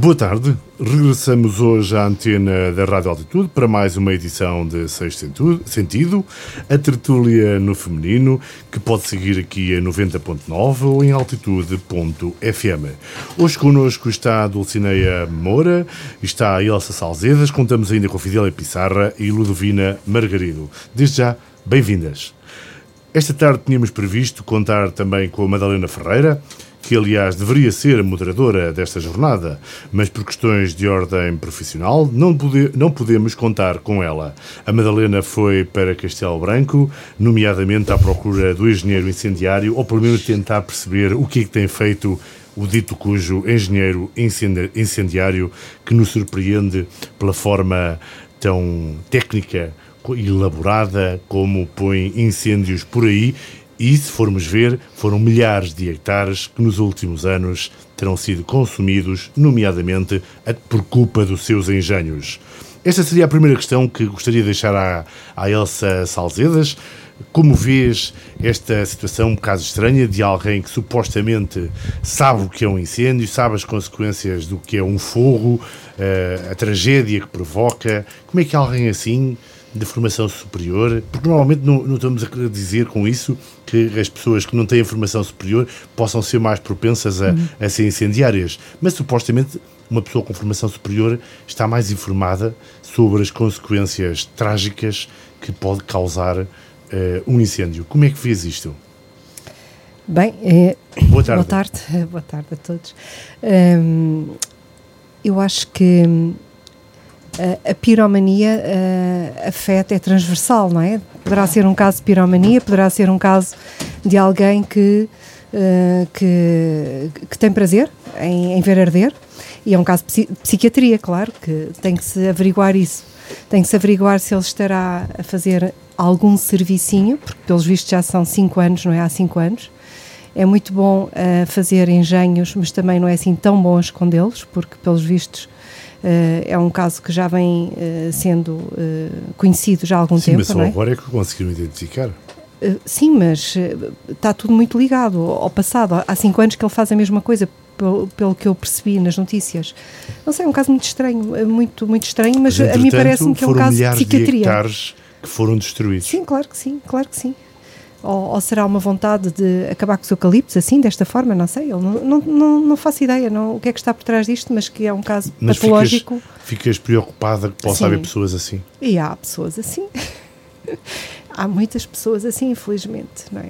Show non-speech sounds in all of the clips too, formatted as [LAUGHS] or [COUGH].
Boa tarde. Regressamos hoje à antena da Rádio Altitude para mais uma edição de Sexto Sentido, a tertúlia no feminino, que pode seguir aqui em 90.9 ou em altitude.fm. Hoje connosco está a Dulcineia Moura, está a Elsa Salzedas, contamos ainda com a Fidélia Pissarra e Ludovina Margarido. Desde já, bem-vindas. Esta tarde tínhamos previsto contar também com a Madalena Ferreira, que aliás deveria ser a moderadora desta jornada, mas por questões de ordem profissional não, pode, não podemos contar com ela. A Madalena foi para Castelo Branco, nomeadamente à procura do engenheiro incendiário, ou pelo menos tentar perceber o que é que tem feito o dito cujo engenheiro incendiário que nos surpreende pela forma tão técnica elaborada como põe incêndios por aí e, se formos ver, foram milhares de hectares que nos últimos anos terão sido consumidos, nomeadamente por culpa dos seus engenhos. Esta seria a primeira questão que gostaria de deixar à, à Elsa Salzedas. Como vês esta situação um bocado estranha de alguém que supostamente sabe o que é um incêndio, sabe as consequências do que é um fogo, eh, a tragédia que provoca? Como é que alguém assim de formação superior, porque normalmente não, não, estamos a dizer com isso que as pessoas que não têm formação superior possam ser mais propensas a, uhum. a ser incendiárias, mas supostamente uma pessoa com formação superior está mais informada sobre as consequências trágicas que pode causar uh, um incêndio. Como é que fez isto? Bem, é, boa tarde. Boa tarde, [LAUGHS] boa tarde a todos. Um, eu acho que a piromania afeta, é transversal, não é? Poderá ser um caso de piromania, poderá ser um caso de alguém que, que, que tem prazer em, em, ver arder, e é um caso de psiquiatria, claro, que tem que se averiguar isso. Tem que se averiguar se ele estará a fazer algum servicinho, porque pelos vistos já são 5 anos, não é? Há 5 anos. É muito bom uh, fazer engenhos, mas também não é assim tão bom escondê-los, porque pelos vistos Uh, é um caso que já vem uh, sendo uh, conhecido já há algum sim, tempo. Mas só é? agora é que conseguiram identificar. sim, mas está tudo muito ligado ao passado. Há cinco anos que ele faz a mesma coisa, pelo, pelo que eu percebi nas notícias. Não sei, é um caso muito estranho, muito, muito estranho, mas, mas a mim parece-me que é um caso de psiquiatria. De que foram destruídos. Sim, claro que sim, claro que sim. Ou, ou, será uma vontade de acabar com os eucaliptos assim, desta forma? Não sei, eu não, não, não, não, faço ideia não, o que é que está por trás disto, mas que é um caso mas patológico. Ficas, ficas preocupada que possa Sim. haver pessoas assim? E há pessoas assim. [LAUGHS] há muitas pessoas assim, infelizmente. Não é?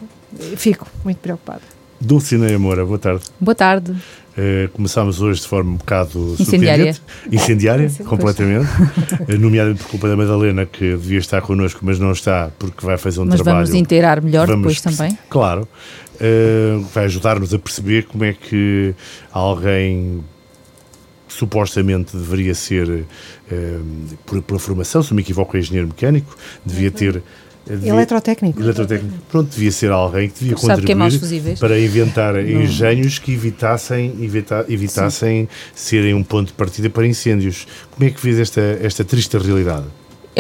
Fico muito preocupada. Dulcinea Moura, boa tarde. Boa tarde. Uh, começámos hoje de forma um bocado incendiária, incendiária completamente, uh, [LAUGHS] nomeadamente por culpa da Madalena, que devia estar connosco, mas não está, porque vai fazer um mas trabalho. Mas vamos inteirar melhor vamos depois também. Claro, uh, vai ajudar-nos a perceber como é que alguém supostamente deveria ser, por, pela formação, se me equivoco, é engenheiro mecânico, devia uhum. ter Devia, eletrotécnico. Eletrotécnico. Pronto, devia ser alguém que devia Sabe contribuir que é para inventar não. engenhos que evitassem, evita, evitassem serem um ponto de partida para incêndios. Como é que vês esta, esta triste realidade?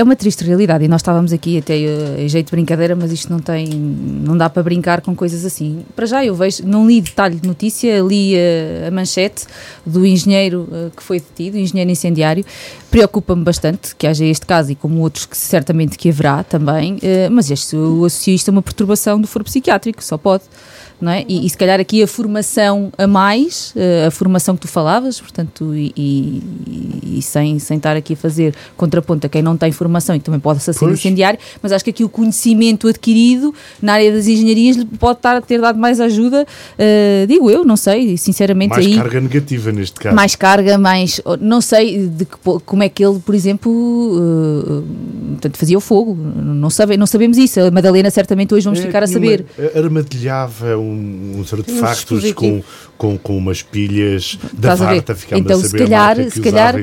É uma triste realidade e nós estávamos aqui até uh, em jeito de brincadeira, mas isto não tem, não dá para brincar com coisas assim. Para já eu vejo, não li detalhe de notícia, li uh, a manchete do engenheiro uh, que foi detido, engenheiro incendiário. Preocupa-me bastante que haja este caso e como outros que certamente que haverá também, mas este, eu associo isto a uma perturbação do foro psiquiátrico, só pode não é? E, e, se calhar aqui a formação a mais, eh, a formação que tu falavas, portanto, e, e, e, sem, sem estar aqui a fazer contraponto a quem não tem formação e que também pode ser pois. incendiário, mas acho que aqui o conhecimento adquirido na área das engenharias pode estar a ter dado mais ajuda, uh, digo eu, não sei, sinceramente mais aí... Carga negativa neste caso. Mais carga, mais... não sei de que, como é que ele, por exemplo, uh, portanto, fazia o fogo, não, sabe, não sabemos isso, a Madalena certamente hoje vamos é, ficar a saber. Armadilhava um um, uns artefactos com, com, com umas pilhas da Varta, ficámos então, a saber se calhar, se calhar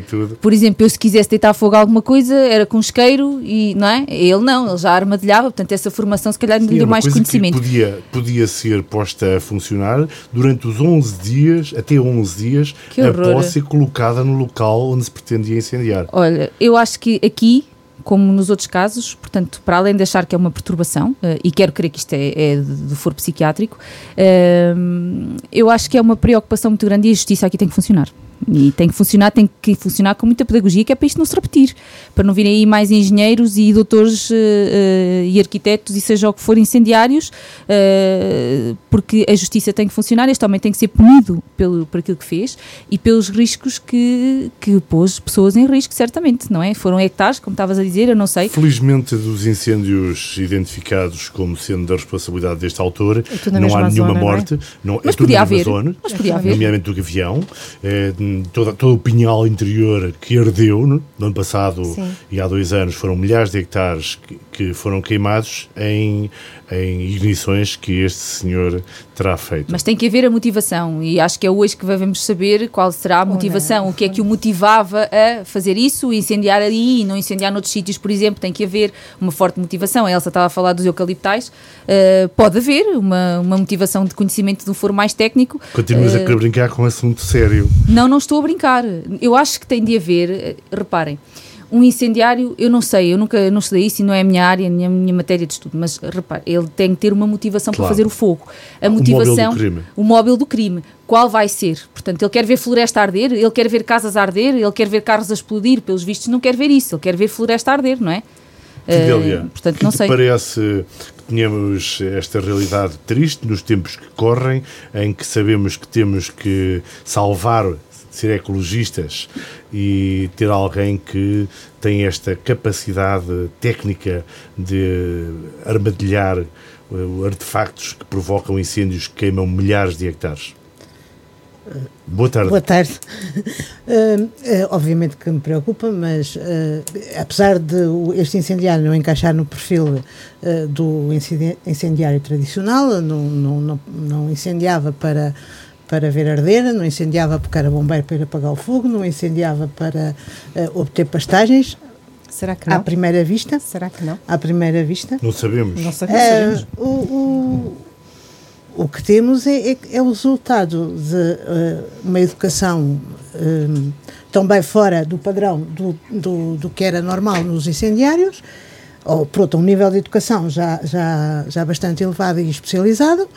por exemplo, eu se quisesse deitar fogo a alguma coisa, era com isqueiro e, não é? Ele não, ele já armadilhava, portanto essa formação se calhar me deu mais conhecimento. podia, podia ser posta a funcionar durante os 11 dias, até 11 dias, após ser colocada no local onde se pretendia incendiar. Olha, eu acho que aqui como nos outros casos, portanto, para além de achar que é uma perturbação, uh, e quero crer que isto é, é do foro psiquiátrico, uh, eu acho que é uma preocupação muito grande e a justiça aqui tem que funcionar. E tem que funcionar, tem que funcionar com muita pedagogia, que é para isto não se repetir, para não virem aí mais engenheiros e doutores uh, uh, e arquitetos e seja o que for incendiários, uh, porque a justiça tem que funcionar, este homem tem que ser punido pelo, por aquilo que fez e pelos riscos que, que pôs pessoas em risco, certamente, não é? Foram hectares, como estavas a dizer, eu não sei. Felizmente, dos incêndios identificados como sendo da responsabilidade deste autor, não há nenhuma zona, morte. Não é? Não, Mas é podia haver. Zona, Mas podia haver. Nomeadamente do Gavião. É, toda, todo o pinhal interior que ardeu no, no ano passado Sim. e há dois anos foram milhares de hectares que, que foram queimados em, em ignições que este senhor terá feito. Mas tem que haver a motivação e acho que é hoje que devemos saber qual será a motivação, o que é que o motivava a fazer isso, incendiar ali e não incendiar noutros sítios, por exemplo, tem que haver uma forte motivação. A Elsa estava a falar dos eucaliptais, uh, pode haver uma, uma motivação de conhecimento de um foro mais técnico. Continuas uh, a querer brincar com um assunto sério. Não, não estou a brincar. Eu acho que tem de haver, eh, reparem, um incendiário, eu não sei, eu nunca não estudei isso e não é a minha área, nem a minha matéria de estudo, mas repare, ele tem que ter uma motivação claro. para fazer o fogo. A motivação, o móvel do crime. O móvel do crime. Qual vai ser? Portanto, ele quer ver floresta arder, ele quer ver casas arder, ele quer ver carros a explodir, pelos vistos não quer ver isso, ele quer ver floresta arder, não é? Fidelia, uh, portanto, não sei. parece que tenhamos esta realidade triste nos tempos que correm, em que sabemos que temos que salvar ser ecologistas e ter alguém que tem esta capacidade técnica de armadilhar uh, artefactos que provocam incêndios que queimam milhares de hectares. Boa tarde. Boa tarde. Uh, [LAUGHS] uh, obviamente que me preocupa, mas uh, apesar de este incendiário não encaixar no perfil do incendiário tradicional, não, não, não, não incendiava para para ver arder, não incendiava porque era bombeiro para ir apagar o fogo, não incendiava para uh, obter pastagens. Será que não? À primeira vista. Será que não? À primeira vista. Não sabemos. Não sabemos. Uh, o, o, o, que temos é, é, é o resultado de uh, uma educação um, também fora do padrão do, do, do que era normal nos incendiários, ou, por outro, um nível de educação já, já, já bastante elevado e especializado,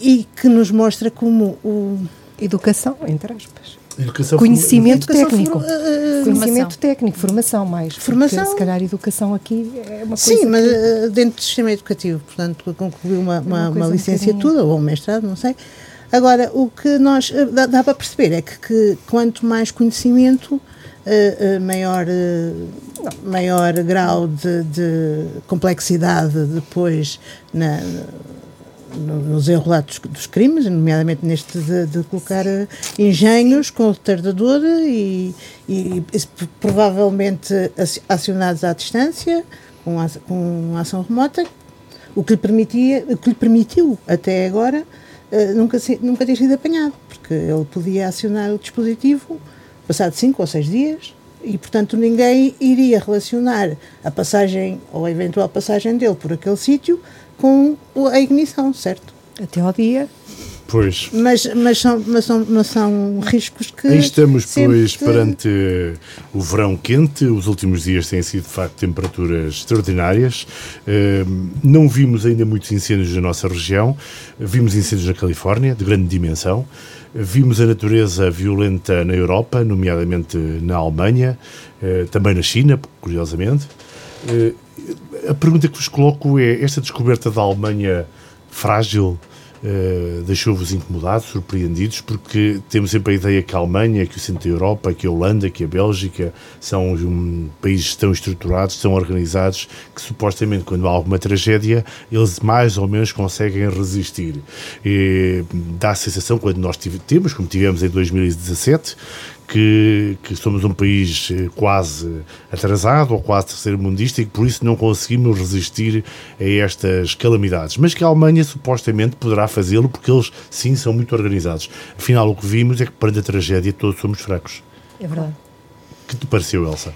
e que nos mostra como o. Educação, entre aspas. Educação conhecimento educação técnico. For, uh, conhecimento técnico, formação mais. Formação. se calhar educação aqui é uma coisa. Sim, mas que... dentro do sistema educativo, portanto, concluiu uma, uma, uma, uma licenciatura um ou um mestrado, não sei. Agora, o que nós dá, dá para perceber é que, que, quanto mais conhecimento, uh, uh, maior, maior grau de, de complexidade depois na nos enrolados dos crimes, nomeadamente neste de, de colocar eh, engenhos com retardador e, e, e, provavelmente acionados à distância, com, a, com ação remota, o que lhe, permitia, o que lhe permitiu até agora uh, nunca, nunca ter sido apanhado, porque ele podia acionar o dispositivo passado cinco ou seis dias e, portanto, ninguém iria relacionar a passagem ou a eventual passagem dele por aquele sítio com a ignição, certo? Até ao dia. Pois. Mas, mas, são, mas, são, mas são riscos que. Aí estamos, pois, perante o verão quente. Os últimos dias têm sido, de facto, temperaturas extraordinárias. Uh, não vimos ainda muitos incêndios na nossa região. Vimos incêndios na Califórnia, de grande dimensão. Vimos a natureza violenta na Europa, nomeadamente na Alemanha, uh, também na China, curiosamente. Uh, a pergunta que vos coloco é: esta descoberta da Alemanha frágil uh, deixou-vos incomodados, surpreendidos? Porque temos sempre a ideia que a Alemanha, que o centro da Europa, que a Holanda, que a Bélgica são um, países tão estruturados, tão organizados, que supostamente quando há alguma tragédia eles mais ou menos conseguem resistir. E dá a sensação, quando nós temos, como tivemos em 2017, que, que, somos um país eh, quase atrasado ou quase terceiro-mundista e que por isso não conseguimos resistir a estas calamidades. Mas que a Alemanha supostamente poderá fazê-lo porque eles sim são muito organizados. Afinal, o que vimos é que perante a tragédia todos somos fracos. É verdade. que te pareceu, Elsa?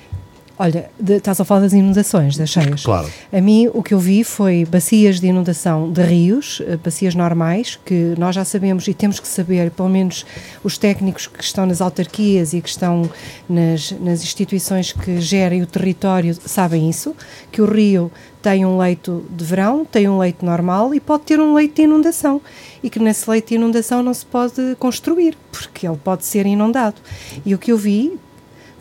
Olha, de, estás a falar das inundações, das cheias. Claro. A mim, o que eu vi foi bacias de inundação de rios, eh, bacias normais, que nós já sabemos e temos que saber, pelo menos os técnicos que estão nas autarquias e que estão nas, nas instituições que gerem o território sabem isso, que o rio tem um leito de verão, tem um leito normal e pode ter um leito de inundação. E que nesse leito de inundação não se pode construir, porque ele pode ser inundado. E o que eu vi,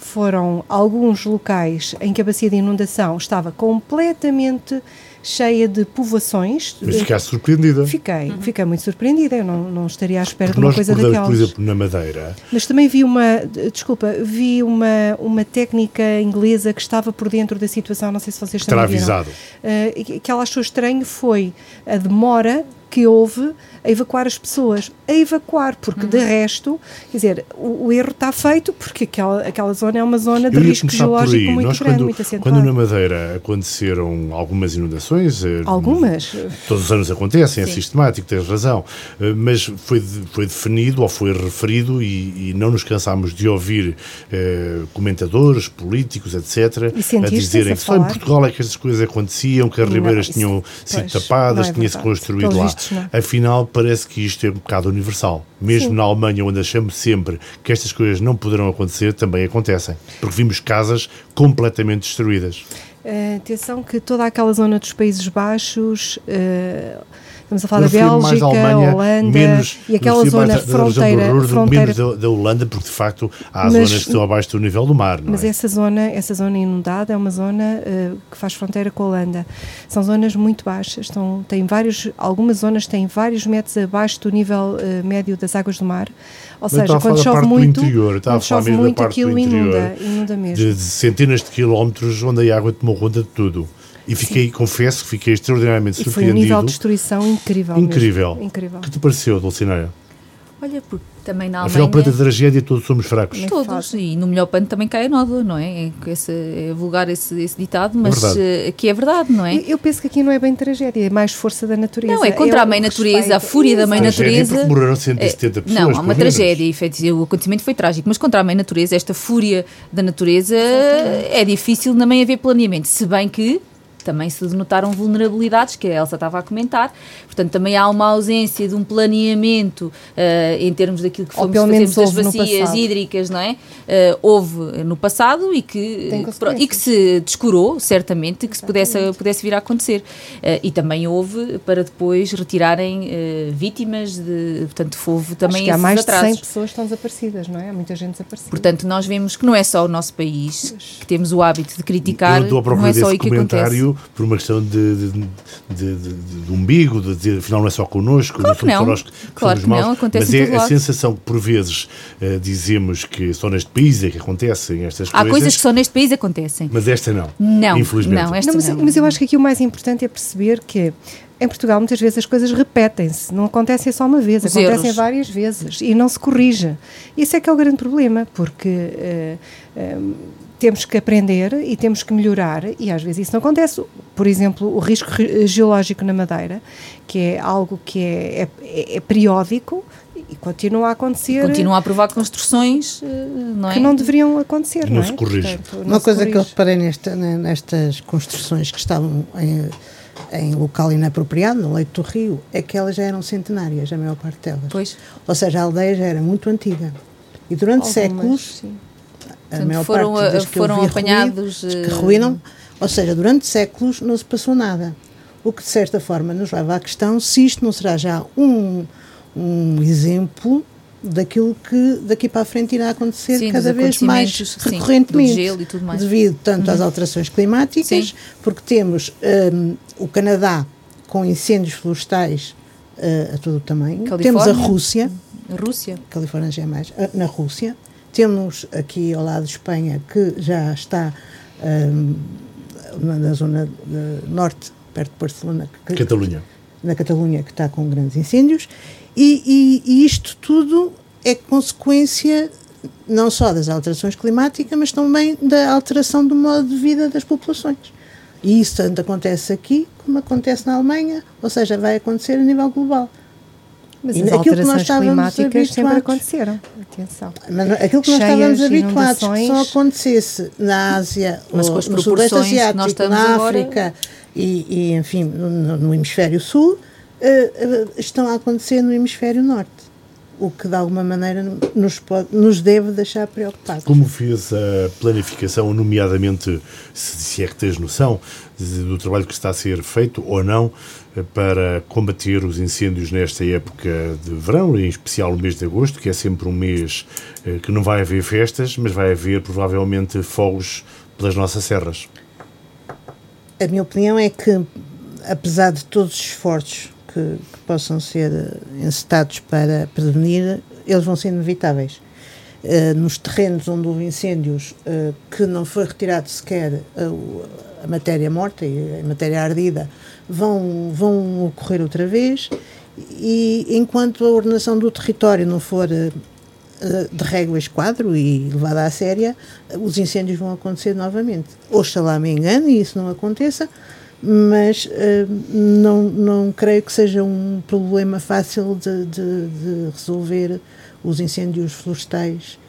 foram alguns locais em que a bacia de inundação estava completamente cheia de povoações. Mas ficaste surpreendida. Fiquei, uhum. fiquei muito surpreendida. Eu não, não estaria à espera Porque de uma coisa daquelas. por exemplo, na Madeira. Mas também vi uma, desculpa, vi uma, uma técnica inglesa que estava por dentro da situação, não sei se vocês também viram. avisado. Uh, que ela achou estranho foi a demora que houve a evacuar as pessoas, a evacuar, porque de resto, quer dizer, o, o, erro está feito porque aquela, aquela zona é uma zona de risco geológico muito Nós, grande, quando, muito acentuado. Quando na Madeira aconteceram algumas inundações, eh, algumas? Todos os anos acontecem, é Sim. é sistemático, tens razão, eh, mas foi, foi definido ou foi referido e, e não nos cansámos de ouvir eh, comentadores, políticos, etc., a dizerem a que só em Portugal é que estas coisas aconteciam, que as ribeiras não, tinham sido tapadas, é tinha-se construído lá. Afinal, parece que isto é um bocado universal. Mesmo Sim. na Alemanha, onde achamos sempre que estas coisas não poderão acontecer, também acontecem. Porque vimos casas completamente destruídas. Uh, atenção que toda aquela zona dos Países Baixos. Uh, Estamos a falar da Bélgica, Alemanha, Holanda menos, e aquela zona da, fronteira, da fronteira. Menos da, da, Holanda, porque de facto há mas, zonas que estão abaixo do nível do mar. mas é? essa zona, essa zona inundada é uma zona uh, que faz fronteira com a Holanda. São zonas muito baixas, estão, tem vários, algumas zonas têm vários metros abaixo do nível uh, médio das águas do mar. Ou seja, quando chove muito, interior, quando chove muito aquilo inunda, inunda mesmo. De, de centenas de quilómetros onde a água tomou conta de tudo. E fiquei, Sim. confesso que fiquei extraordinariamente e surpreendido. Foi um nível de destruição incrível. Incrível. Mesmo. Incrível. que te pareceu, Dulcineia? Olha, porque também na Alemanha... Afinal, perante a tragédia, todos somos fracos. Todos, e no melhor pano também cai a nódoa, não é? É, esse, é vulgar esse, esse ditado, mas é aqui é verdade, não é? Eu, eu, penso que aqui não é bem tragédia, é mais força da natureza. Não, é contra é a mãe natureza, respeito. a fúria da mãe natureza. Porque morreram 170 é, pessoas. Não, há uma tragédia, efetivamente, o acontecimento foi trágico, mas contra a mãe natureza, esta fúria da natureza, Exatamente. é difícil também haver planeamento, se bem que também se denotaram vulnerabilidades, que a Elsa estava a comentar. Portanto, também há uma ausência de um planeamento uh, em termos daquilo que fomos fazermos das bacias hídricas, não é? Uh, houve no passado e que, e que se descurou, certamente, que se pudesse, pudesse vir a acontecer. Uh, e também houve para depois retirarem vítimas de. Portanto, houve também Acho que há mais atrasos. de 100 pessoas que estão desaparecidas, não é? Há muita gente desaparecida. Portanto, nós vemos que não é só o nosso país que temos o hábito de criticar, não é só aí que acontece por uma questão de, de, de, de umbigo, de dizer afinal não é só connosco, claro não só nós que claro somos que maus, não, acontece mas é a sensação que por vezes uh, dizemos que só neste país é que acontecem estas coisas. Há coisas que só neste país acontecem. Mas esta não. Não, infelizmente. Não, esta não, mas, não. mas eu acho que aqui o mais importante é perceber que em Portugal muitas vezes as coisas repetem-se, não acontecem só uma vez, Os acontecem erros. várias vezes e não se corrige. Isso é que é o grande problema, porque uh, uh, temos que aprender e temos que melhorar, e às vezes isso não acontece. Por exemplo, o risco geológico na Madeira, que é algo que é, é, é periódico e continua a acontecer. Continua a provar construções eh, não é? que não deveriam acontecer. Não, não se corrige. Portanto, Uma coisa corrige. que eu reparei nesta, nestas construções que estavam em, em local inapropriado, no leito do rio, é que elas já eram centenárias, a maior parte delas. Pois. Ou seja, a aldeia já era muito antiga. E durante Algumas, séculos. Sim a maior foram, parte das que foram apanhados ruído, que ruíram, ou seja, durante séculos não se passou nada. O que de certa forma nos leva à questão se isto não será já um, um exemplo daquilo que daqui para a frente irá acontecer sim, cada vez mais sim, recorrentemente, mais. devido tanto uhum. às alterações climáticas, sim. porque temos um, o Canadá com incêndios florestais uh, a todo o tamanho, Califórnia. temos a Rússia, Rússia, Califórnia já é mais, uh, na Rússia, temos aqui ao lado de Espanha, que já está um, na zona norte, perto de Barcelona. Que, Catalunha. Na Catalunha, que está com grandes incêndios. E, e, e isto tudo é consequência não só das alterações climáticas, mas também da alteração do modo de vida das populações. E isso tanto acontece aqui como acontece na Alemanha, ou seja, vai acontecer a nível global. Mas e as alterações climáticas sempre aconteceram. Atenção. Mas aquilo que nós Cheias, estávamos habituados que só acontecesse na Ásia, [LAUGHS] Mas ou no Sudeste Asiático, na África agora... e, e, enfim, no, no hemisfério sul, uh, uh, estão a acontecer no hemisfério norte o que de alguma maneira nos, pode, nos deve deixar preocupados. Como fez a planificação, nomeadamente, se, é que tens noção do trabalho que está a ser feito ou não para combater os incêndios nesta época de verão, em especial o mês de agosto, que é sempre um mês eh, que não vai haver festas, mas vai haver provavelmente fogos pelas nossas serras? A minha opinião é que, apesar de todos os esforços que, que possam ser eh, encetados para prevenir, eles vão ser inevitáveis. Uh, nos terrenos onde houve incêndios uh, que não foi retirado sequer a, a, matéria morta e a matéria ardida vão, vão ocorrer outra vez e enquanto a ordenação do território não for uh, de régua esquadro e levada à séria, os incêndios vão acontecer novamente. Oxalá me engane e isso não aconteça, mas uh, não, não creio que seja um problema fácil de, de, de resolver os incêndios florestais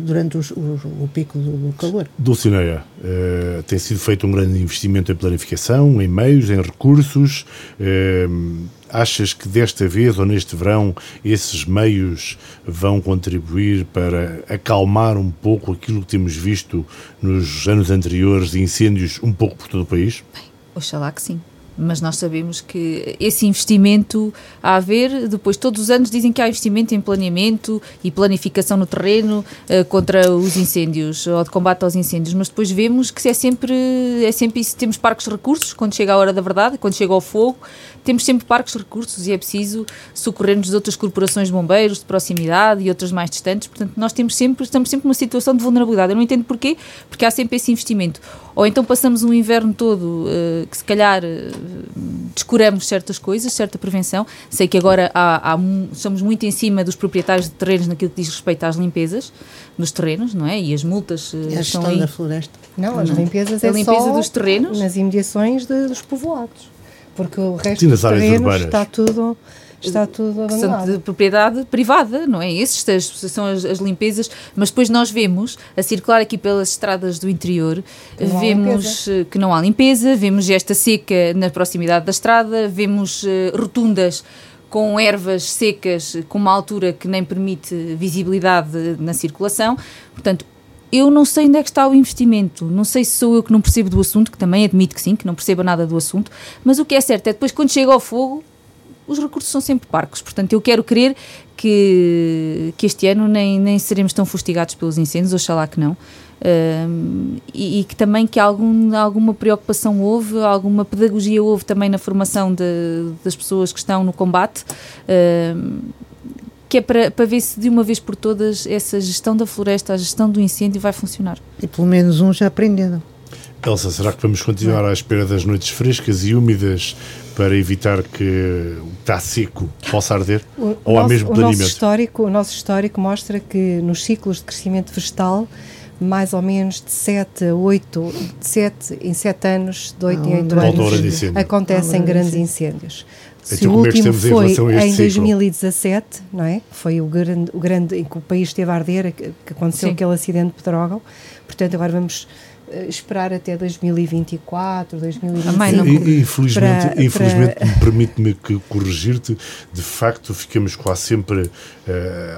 durante os, o, o, pico do, do calor. Dulcineia, uh, tem sido feito um grande investimento em planificação, em meios, em recursos. achas que desta vez ou neste verão esses meios vão contribuir para acalmar um pouco aquilo que temos visto nos anos anteriores de incêndios um pouco por todo o país? Bem Oxalá que sim mas nós sabemos que esse investimento a haver, depois todos os anos dizem que há investimento em planeamento e planificação no terreno uh, contra os incêndios ou de combate aos incêndios, mas depois vemos que é sempre, é sempre isso, temos parques recursos quando chega a hora da verdade, quando chega ao fogo, temos sempre parques recursos e é preciso socorrer-nos de outras corporações de bombeiros de proximidade e outras mais distantes, portanto nós temos sempre, estamos sempre numa situação de vulnerabilidade, eu não entendo porquê, porque há sempre esse investimento, ou então passamos um inverno todo uh, que se calhar uh, descuramos certas coisas, certa prevenção. Sei que agora há, há, somos muito em cima dos proprietários de terrenos naquilo que diz respeito às limpezas nos terrenos, não é? E as multas e a gestão aí. da floresta. Não, as limpezas a é limpeza só dos terrenos nas imediações de, dos povoados, porque o resto dos terrenos está tudo está tudo abandonado. São de propriedade privada, não é? Essas são as, as, limpezas, mas depois nós vemos, a circular aqui pelas estradas do interior, que vemos que não há limpeza, vemos esta seca na proximidade da estrada, vemos uh, rotundas com ervas secas com uma altura que nem permite visibilidade na circulação. Portanto, eu não sei onde é que está o investimento, não sei se sou eu que não percebo do assunto, que também admito que sim, que não perceba nada do assunto, mas o que é certo é que depois quando chega ao fogo, os recursos são sempre parcos. Portanto, eu quero crer que, que este ano nem, nem seremos tão fustigados pelos incêndios, oxalá que não. E, e, que também que algum, alguma preocupação houve, alguma pedagogia houve também na formação de, das pessoas que estão no combate, que é para, para ver se de uma vez por todas essa gestão da floresta, a gestão do incêndio vai funcionar. E pelo menos um já aprenderam. Elsa, será que vamos continuar à espera das noites frescas e úmidas para evitar que o que está seco possa arder? O, Ou há mesmo planeamento? O nosso, histórico, o nosso histórico mostra que nos ciclos de crescimento vegetal, mais ou menos de 7 a 8, de 7 em 7 anos, de 8 em 8 anos, acontecem grandes incêndios. Então, Se o é último foi em, em 2017, não é? Foi o grande, o grande em que o país esteve a arder, que, que aconteceu Sim. aquele acidente de Pedrógão. Portanto, agora vamos esperar até 2024, 2025. E, infelizmente, para, infelizmente para... permite-me corrigir-te, de facto ficamos quase sempre uh,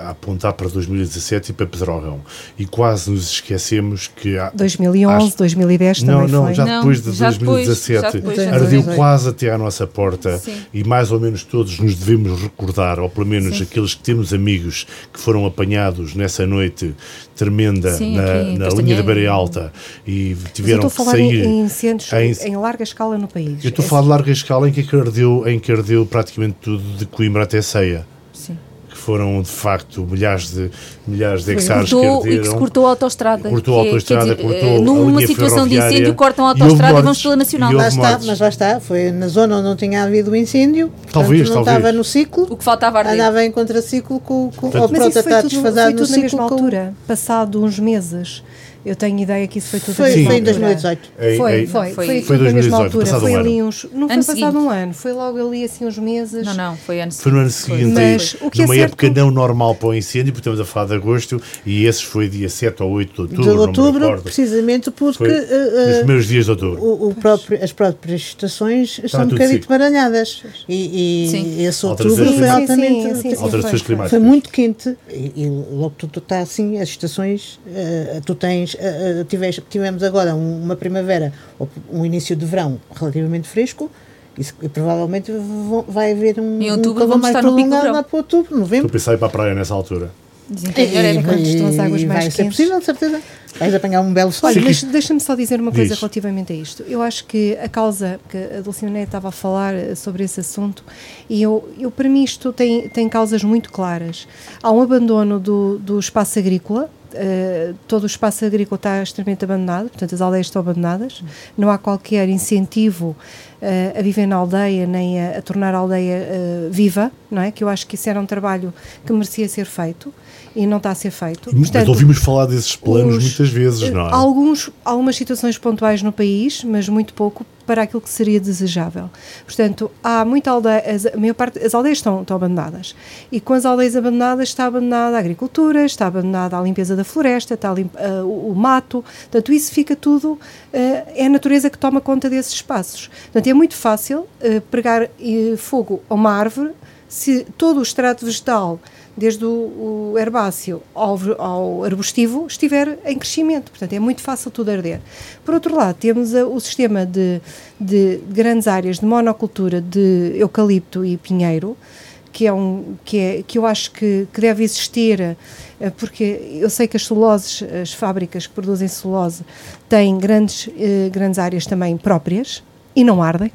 a apontar para 2017 e para Pedrógão. E quase nos esquecemos que há... 2011, acho, 2010 também não, não, foi. Já depois de já 2017 depois, depois, ardeu quase até à nossa porta Sim. e mais ou menos todos nos devemos recordar, ou pelo menos Sim. aqueles que temos amigos que foram apanhados nessa noite tremenda Sim, na, na linha da Beira Alta e tiveram que sair. Em incêndios em, em, larga escala no país. Eu estou a falar de larga escala em que ardeu, em que ardeu praticamente tudo de Coimbra até Ceia. Sim foram de facto milhares de, milhares de hectares que arderam. E que se cortou a autostrada. Cortou a autostrada, dizer, cortou Numa situação de incêndio, cortam a autostrada e, e vamos pela Nacional. Lá está, mas lá está, foi na zona onde não tinha havido incêndio, talvez, não talvez. estava no ciclo. O que faltava arder. Andava em contraciclo com, com portanto, ou mas isso foi tudo, foi tudo na mesma altura, passado uns meses Eu tenho ideia que isso foi tudo Foi, mesma foi em altura. 2018. Ei, Foi, ei, foi, foi- foi, foi na mesma 2018, altura. passado Foi um ali uns. Não foi Ano passado seguinte. um ano, foi logo ali assim uns meses. Não, não, foi ano Foi no ano Foi. seguinte, Mas o que é numa certo- época não normal para o incêndio, porque estamos a falar de agosto, e esse foi dia 7 ou 8 de outubro, de não me outubro, precisamente porque Foi eh, nos primeiros dias de outubro. o, o próprio, as próprias estações estão um bocadinho baralhadas. E, e Sim. esse outubro foi altamente. Sim, sim, sim, Alterações foi, foi. climáticas. Foi muito quente e, e logo tu, tu está assim, as estações, eh, tu tens, eh, eh, tiveste- tivemos agora um- uma primavera, ou um início de verão relativamente fresco, e, e provavelmente vão- vai haver um, Em um outubro calor vamos mais estar no pico do prolongado verão. lá para outubro, novembro. em ir para a praia nessa altura. É época. quando estão as águas mais quentes. possível, de certeza. Vais apanhar um belo sol. Olha, mas deixa-me só dizer uma coisa Diz. relativamente a isto. Eu acho que a causa que a Dulcinea estava a falar eh, sobre esse assunto, e eu, eu para mim isto tem, tem causas muito claras. Há um abandono do, do espaço agrícola, eh, todo o espaço agrícola está extremamente abandonado, portanto as aldeias estão abandonadas, não há qualquer incentivo eh, a viver na aldeia, nem a, a tornar a aldeia eh, viva, não é? Que eu acho que isso era um trabalho que merecia ser feito e não está a ser feito. Mas Portanto, ouvimos falar desses planos os- muitas vezes, não é? Alguns, algumas situações pontuais no país, mas muito pouco para aquilo que seria desejável. Portanto, há muita aldeia, a maior parte, as aldeias estão, estão abandonadas. E com as aldeias abandonadas está abandonada a agricultura, está abandonada a limpeza da floresta, está limp, ah, o, o mato. Portanto, isso fica tudo, ah, é a natureza que toma conta desses espaços. Portanto, é muito fácil ah, pregar fogo a uma árvore se todo o extrato vegetal, desde o, o herbáceo ao, ao arbustivo, estiver em crescimento. Portanto, é muito fácil tudo arder. Por outro lado, temos a- o sistema de, de grandes áreas de monocultura de eucalipto e pinheiro, que é um que é que eu acho que, que deve existir eh, porque eu sei que as celuloses as fábricas que produzem celulose têm grandes eh, grandes áreas também próprias e não ardem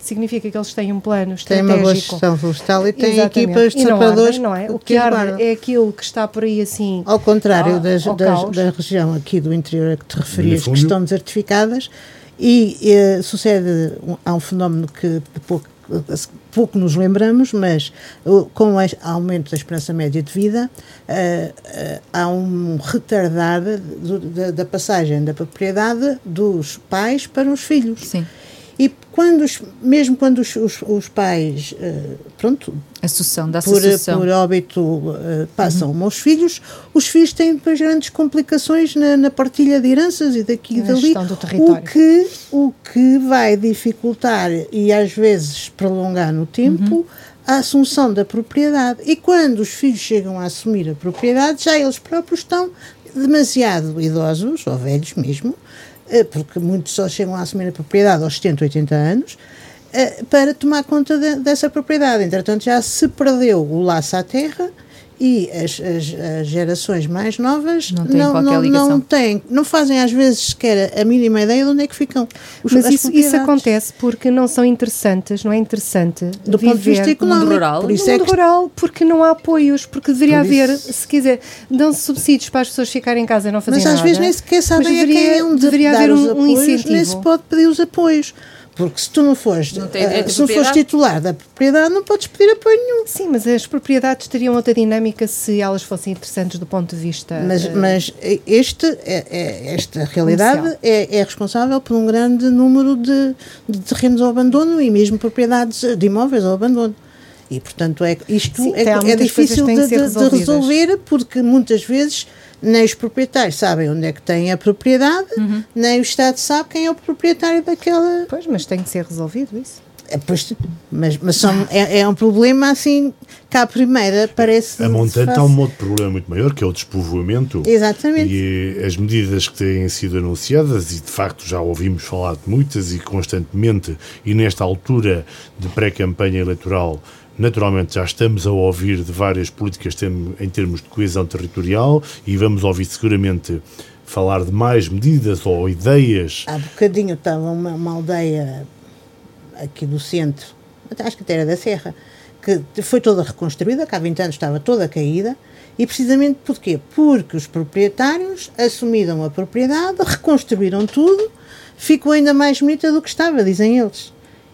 significa que eles têm um plano Tem uma boa estratégico gestão florestal e Exatamente. equipas de E não sapadores não é? O que que arde guardam. é aquilo que está por aí assim Ao contrário ao- das, ao das- da região aqui do interior a que te referias, que estão desertificadas, e eh, sucede, um- há um fenómeno que pouco, pouco nos lembramos, mas uh, com o aumento da esperança média de vida, eh, eh, há um retardar do- da, da passagem da propriedade dos pais para os filhos. Sim. E quando os- mesmo quando os, os- os pais, eh, pronto, A sucessão, da por, sucessão. por óbito eh, passam aos filhos, os filhos têm depois grandes complicações na, na partilha de heranças e daqui e dali. gestão do território. O que, o que vai dificultar e às vezes prolongar no tempo a assunção da propriedade. E quando os filhos chegam a assumir a propriedade, já eles próprios estão demasiado idosos, ou velhos mesmo, porque muitos só chegam a assumir a propriedade aos 70, 80 anos, eh, para tomar conta de- dessa propriedade. Entretanto, já se perdeu o laço à terra e as, as- as gerações mais novas Não têm não, ligação. não têm, não fazem às vezes sequer a mínima ideia de onde é que ficam os, Mas as isso, isso acontece porque não são interessantes, não é interessante do ponto de vista económico. rural. Por no isso é mundo que rural porque não há apoios, porque deveria Por haver, se quiser, dão-se subsídios para as pessoas ficarem em casa e não fazerem Mas nada. às vezes nem sequer sabem Mas a quem deveria- é onde deveria dar haver um- um apoios, nem incentivo. se pode pedir os apoios. Porque se tu não fores, Não tem eh, se não fores titular da propriedade, não podes pedir apoio nenhum. Sim, mas as propriedades teriam outra dinâmica se elas fossem interessantes do ponto de vista. Mas, eh, mas este, é, é- esta realidade é, é responsável por um grande número de, de terrenos ao abandono e mesmo propriedades de imóveis ao abandono. E, portanto, é, isto Sim, é, é difícil de, de- de resolver porque muitas vezes nem os proprietários sabem onde é que têm a propriedade, Uhum. nem o Estado sabe quem é o proprietário daquela. Pois, mas tem que ser resolvido isso. É, pois, mas mas são, é, é um problema assim que à primeira parece. A montante há um outro problema muito maior, que é o despovoamento. Exatamente. E as medidas que têm sido anunciadas, e de facto já ouvimos falar de muitas e constantemente, e nesta altura de pré-campanha eleitoral, naturalmente já estamos a ouvir de várias políticas em termos de coesão territorial e vamos ouvir seguramente falar de mais medidas ou ideias. Há bocadinho estava uma, uma aldeia aqui do centro, acho que até era da Serra, que foi toda reconstruída, que há 20 anos estava toda caída, e precisamente porquê? Porque os proprietários assumiram a propriedade, reconstruíram tudo, ficou ainda mais bonita do que estava, dizem eles.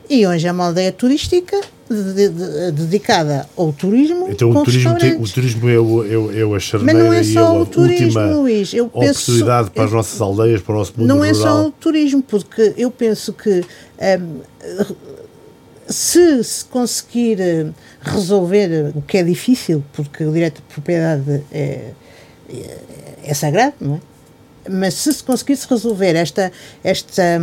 E hoje é uma aldeia turística de, de, dedicada ao turismo. Então o turismo, tem, o turismo é, o, é, é a charneira Mas não é só e o turismo, última Luís. Eu oportunidade penso, para as nossas aldeias, para o nosso mundo não rural. Não é só o turismo, porque eu penso que um, se se conseguir eh, resolver o que é difícil, porque o direito de propriedade é, é, é sagrado, não é? Mas se se conseguisse resolver esta, esta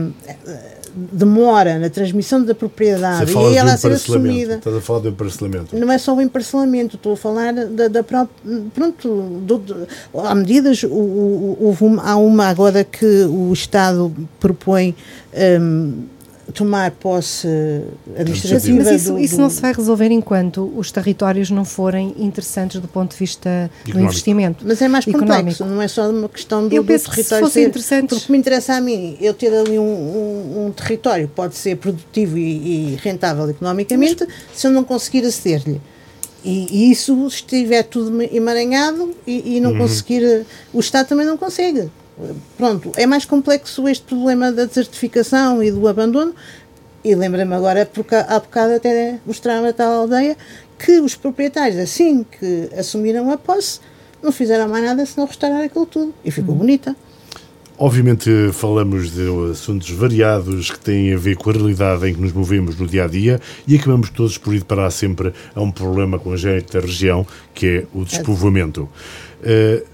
demora na transmissão da propriedade e ela a ser assumida. Estás a falar do emparcelamento. Não é só o emparcelamento, estou a falar da, da própria. Pronto, do, do, há medidas, o, o, o, há uma agora que o Estado propõe. Um, tomar posse administrativa. Mas isso, do, isso não se vai resolver enquanto os territórios não forem interessantes do ponto de vista económico. do investimento. Mas é mais económico. complexo, não é só uma questão do, eu penso do território que se ser. Interessantes... Porque me interessa a mim, eu ter ali um, um, um território pode ser produtivo e, e rentável economicamente, Mas... se eu não conseguir aceder-lhe. E, e, isso estiver tudo emaranhado e, e não uhum. conseguir. O Estado também não consegue pronto, é mais complexo este problema da desertificação e do abandono. E lembra-me agora, porque há bocado até mostrava a tal aldeia, que os proprietários, assim que assumiram a posse, não fizeram mais nada senão restaurar aquilo tudo. E ficou uhum. bonita. Obviamente falamos de assuntos variados que têm a ver com a realidade em que nos movemos no dia a dia e acabamos todos por ir parar sempre a um problema congénito da região, que é o despovoamento. Uh,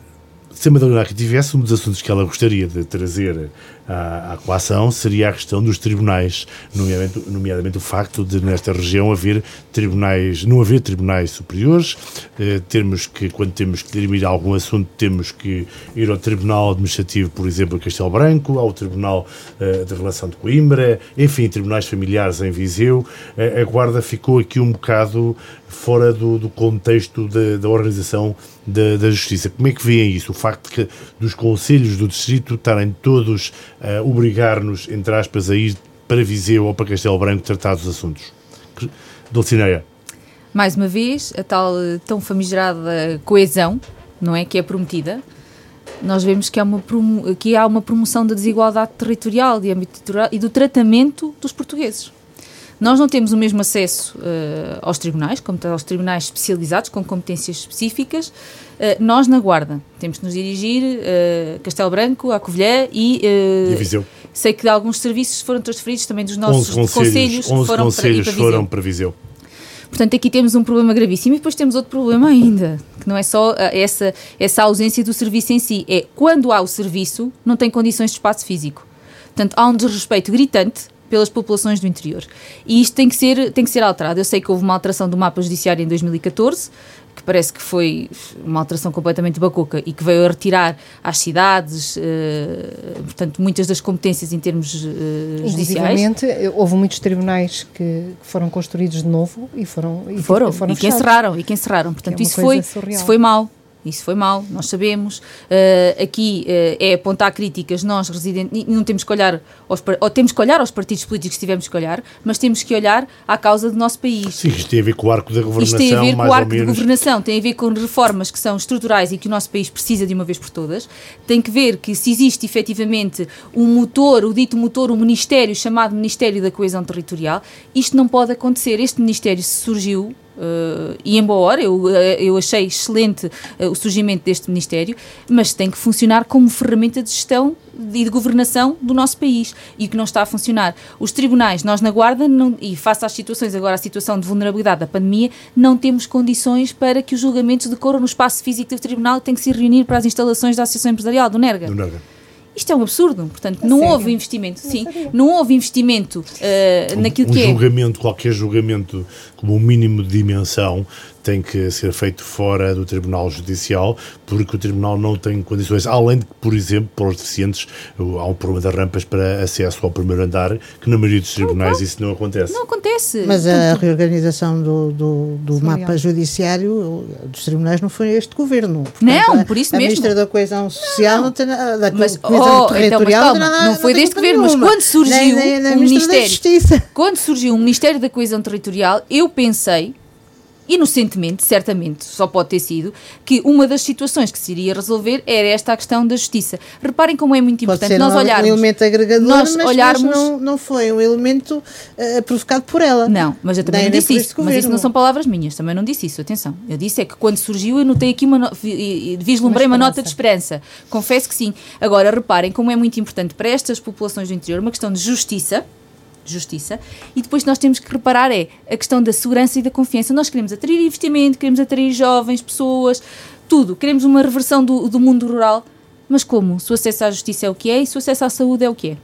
se a Madalena aqui tivesse, um dos assuntos que ela gostaria de trazer à, à coação seria a questão dos tribunais, nomeadamente, nomeadamente, o facto de nesta região haver tribunais, não haver tribunais superiores, eh, termos que, quando temos que dirimir algum assunto, temos que ir ao Tribunal Administrativo, por exemplo, Castelo Branco, ao Tribunal eh, de Relação de Coimbra, enfim, tribunais familiares em Viseu. Eh, a Guarda ficou aqui um bocado fora do, do contexto da, organização da, da, Justiça. Como é que veem isso? O facto que dos conselhos do Distrito estarem todos a uh, obrigar-nos, entre aspas, a ir para Viseu ou para Castelo Branco tratar dos assuntos. Dulcineia. Mais uma vez, a tal eh, tão famigerada coesão, não é? Que é prometida. Nós vemos que há uma, que há uma promoção da desigualdade territorial e do tratamento dos portugueses. Nós não temos o mesmo acesso uh, aos tribunais, como aos tribunais especializados, com competências específicas. Uh, nós, na Guarda, temos de nos dirigir uh, Castelo Branco, a Covilhã e. E Viseu. Sei que alguns serviços foram transferidos também dos nossos 11 conselhos, 11 foram, conselhos para, foram para Viseu. Portanto, aqui temos um problema gravíssimo e depois temos outro problema ainda, que não é só essa, essa ausência do serviço em si, é quando há o serviço, não tem condições de espaço físico. Portanto, há um desrespeito gritante pelas populações do interior. E isto tem que ser, tem que ser alterado. Eu sei que houve uma alteração do mapa judiciário em 2014, que parece que foi uma alteração completamente bacoca e que veio a retirar às cidades, uh, portanto, muitas das competências em termos uh, judiciais. houve muitos tribunais que, foram construídos de novo e foram e foram, foram e que encerraram e que encerraram. Portanto, é isso foi isso foi mal. Isso foi mal, nós sabemos. Uh, aqui uh, é apontar críticas, nós residentes, não temos que olhar aos, ou temos que olhar aos partidos políticos que tivemos que olhar, mas temos que olhar à causa do nosso país. Sim, isto tem a ver com o arco da governação. Isto tem a ver com o arco da governação, tem a ver com reformas que são estruturais e que o nosso país precisa de uma vez por todas. Tem que ver que se existe efetivamente um motor, o dito motor, um ministério chamado Ministério da Coesão Territorial, isto não pode acontecer. Este ministério surgiu Uh, e embora eu, eh, eu achei excelente uh, o surgimento deste Ministério, mas tem que funcionar como ferramenta de gestão e de governação do nosso país e que não está a funcionar. Os tribunais, nós na Guarda, não, e face às situações, agora a situação de vulnerabilidade da pandemia, não temos condições para que os julgamentos decorram no espaço físico do tribunal tem que se reunir para as instalações da Associação Empresarial do NERGA. Do NERGA. Isto é um absurdo, portanto, não sério? houve investimento, não sim, sabia. não houve investimento uh, naquilo um que é. julgamento, qualquer julgamento como um mínimo de dimensão, tem que ser feito fora do Tribunal Judicial, porque o Tribunal não tem condições, além de que, por exemplo, para os deficientes, há um problema de rampas para acesso ao primeiro andar, que na maioria dos tribunais não, isso não acontece. Não acontece. Mas a reorganização do, do, do mapa judiciário dos tribunais não foi este governo. Portanto, não, por isso a, mesmo. A Ministra da Coesão Social não, não tem nada, da mas, coesão oh, territorial então, não, não foi deste governo, mas quando surgiu nem, nem, um Ministério, quando surgiu o Ministério da Coesão Territorial, eu pensei inocentemente, certamente, só pode ter sido, que uma das situações que se iria resolver era esta a questão da justiça. Reparem como é muito importante nós um, olharmos. um elemento agregador, nós mas, olharmos- mas não, não foi um elemento eh, provocado por ela. Não, mas eu também Nem- não disse isso. Mas isso não são palavras minhas, também não disse isso, atenção. Eu disse é que quando surgiu eu notei aqui uma, no- vi- e- vislumbrei uma, Uma nota de esperança. Confesso que sim. Agora, reparem como é muito importante para estas populações do interior uma questão de justiça. Justiça, e depois nós temos que reparar é a questão da segurança e da confiança. Nós queremos atrair investimento, queremos atrair jovens, pessoas, tudo. Queremos uma reversão do, do mundo rural, mas como? Se o acesso à justiça é o que é e se o acesso à saúde é o que é?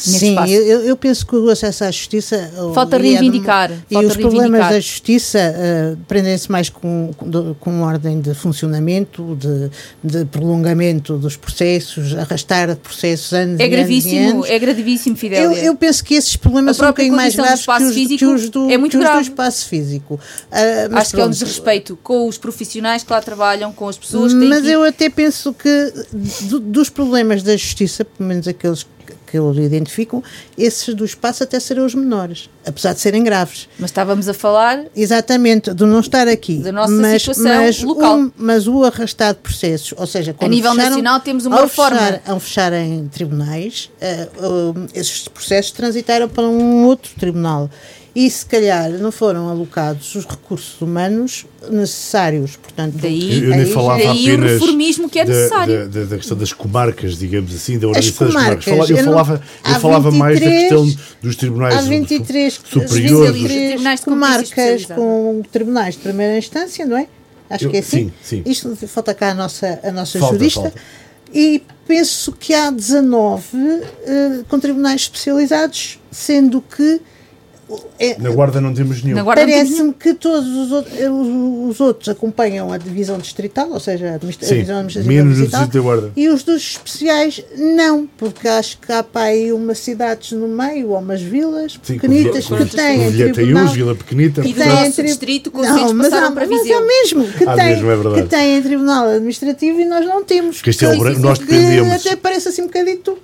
Sim, espaço. eu, eu penso que o acesso à justiça. oh, Falta reivindicar, E falta os problemas reivindicar. da justiça eh, prendem-se mais com, com, ordem de funcionamento, de, de prolongamento dos processos, arrastar processos anos É anos gravíssimo, anos. é gravíssimo, Eu, Fidélia. eu penso que esses problemas são um bocadinho mais graves que os, físico que os do, é muito que os do grave. espaço físico. Mas Acho que é um pronto. desrespeito com os profissionais que lá trabalham, com as pessoas que têm Mas que... eu até penso que do- dos problemas da justiça, pelo menos aqueles que- que eu identifico, esses do espaço até serão os menores, apesar de serem graves. Mas estávamos a falar Exatamente, de não estar aqui. Da nossa mas, situação mas local. o- mas o arrastar de processos, ou seja, quando nível fecharam- nacional temos uma ao reforma. Fechar, ao fechar em tribunais, eh, eh, esses processos transitaram para um outro tribunal. E se calhar não foram alocados os recursos humanos necessários. Portanto, Daí- Eu, eu nem aí- falava daí o reformismo que é necessário. Da, da- da questão das comarcas, digamos assim, da organização das comarcas. comarcas, Fala- Eu eu não- falava, eu falava mais da 23 questão dos tribunais Há 23 superiores. tribunais comarcas com tribunais de primeira instância, não é? Acho Eu- que é assim. sim, sim. Isto falta cá a nossa, a nossa Falta, jurista. falta. E penso que há 19 eh, com tribunais especializados, sendo que é, Na Guarda não temos nenhum. Não Parece-me que todos os, outros- os- os outros acompanham a divisão distrital, ou seja, a administra- a Sim, divisão administrativa menos o distrital, Distrito da Guarda. e os dos especiais não, porque acho que há para aí umas cidades no meio ou umas vilas Sim, pequenitas que têm tribunal. Taiús, Vila Pequenita. E portanto, nosso distrito, conselhos mas há, para mas há mesmo que, Há tem, mesmo, é verdade. que têm tribunal administrativo e nós não temos. Castelo Sim, Branco, nós que dependíamos- Até parece assim um bocadito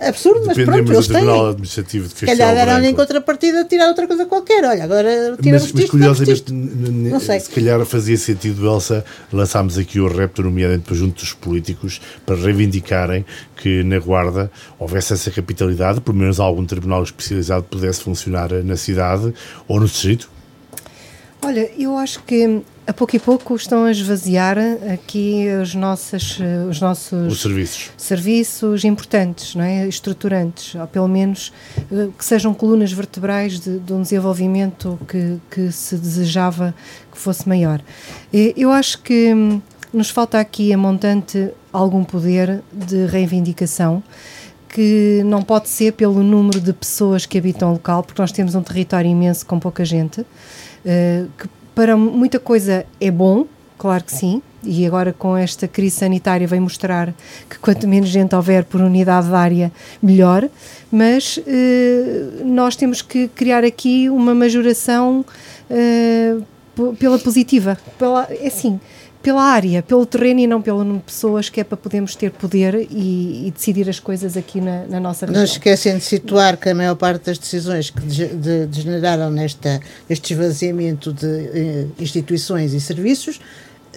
absurdo, mas pronto, eles do Tribunal têm. Administrativo de Se Castelo calhar deram-lhe em contrapartida tirar outra coisa qualquer. Olha, agora tiramos Mas, mas curiosamente, Não sei. se calhar fazia sentido, Elsa, lançámos aqui o repto, nomeadamente junto dos políticos, para reivindicarem que na Guarda houvesse essa capitalidade, pelo menos algum tribunal especializado pudesse funcionar na cidade ou no distrito. Olha, eu acho que a pouco e pouco estão a esvaziar aqui os nossos, eh, os nossos Os serviços. serviços importantes, não é? estruturantes, ou pelo menos que sejam colunas vertebrais de, de um desenvolvimento que, que se desejava que fosse maior. Eu acho que hum, nos falta aqui a montante algum poder de reivindicação que não pode ser pelo número de pessoas que habitam o local, porque nós temos um território imenso com pouca gente, eh, que para muita coisa é bom, claro que sim, e agora com esta crise sanitária vem mostrar que quanto menos gente houver por unidade de área, melhor, mas eh, nós temos que criar aqui uma majoração eh, pela positiva, pela, é assim, pela área, pelo terreno e não pelo número de pessoas, que é para podermos ter poder e, e decidir as coisas aqui na, na nossa Não região. esquecem de situar que a maior parte das decisões que de- de- degeneraram nesta, este esvaziamento de eh, instituições e serviços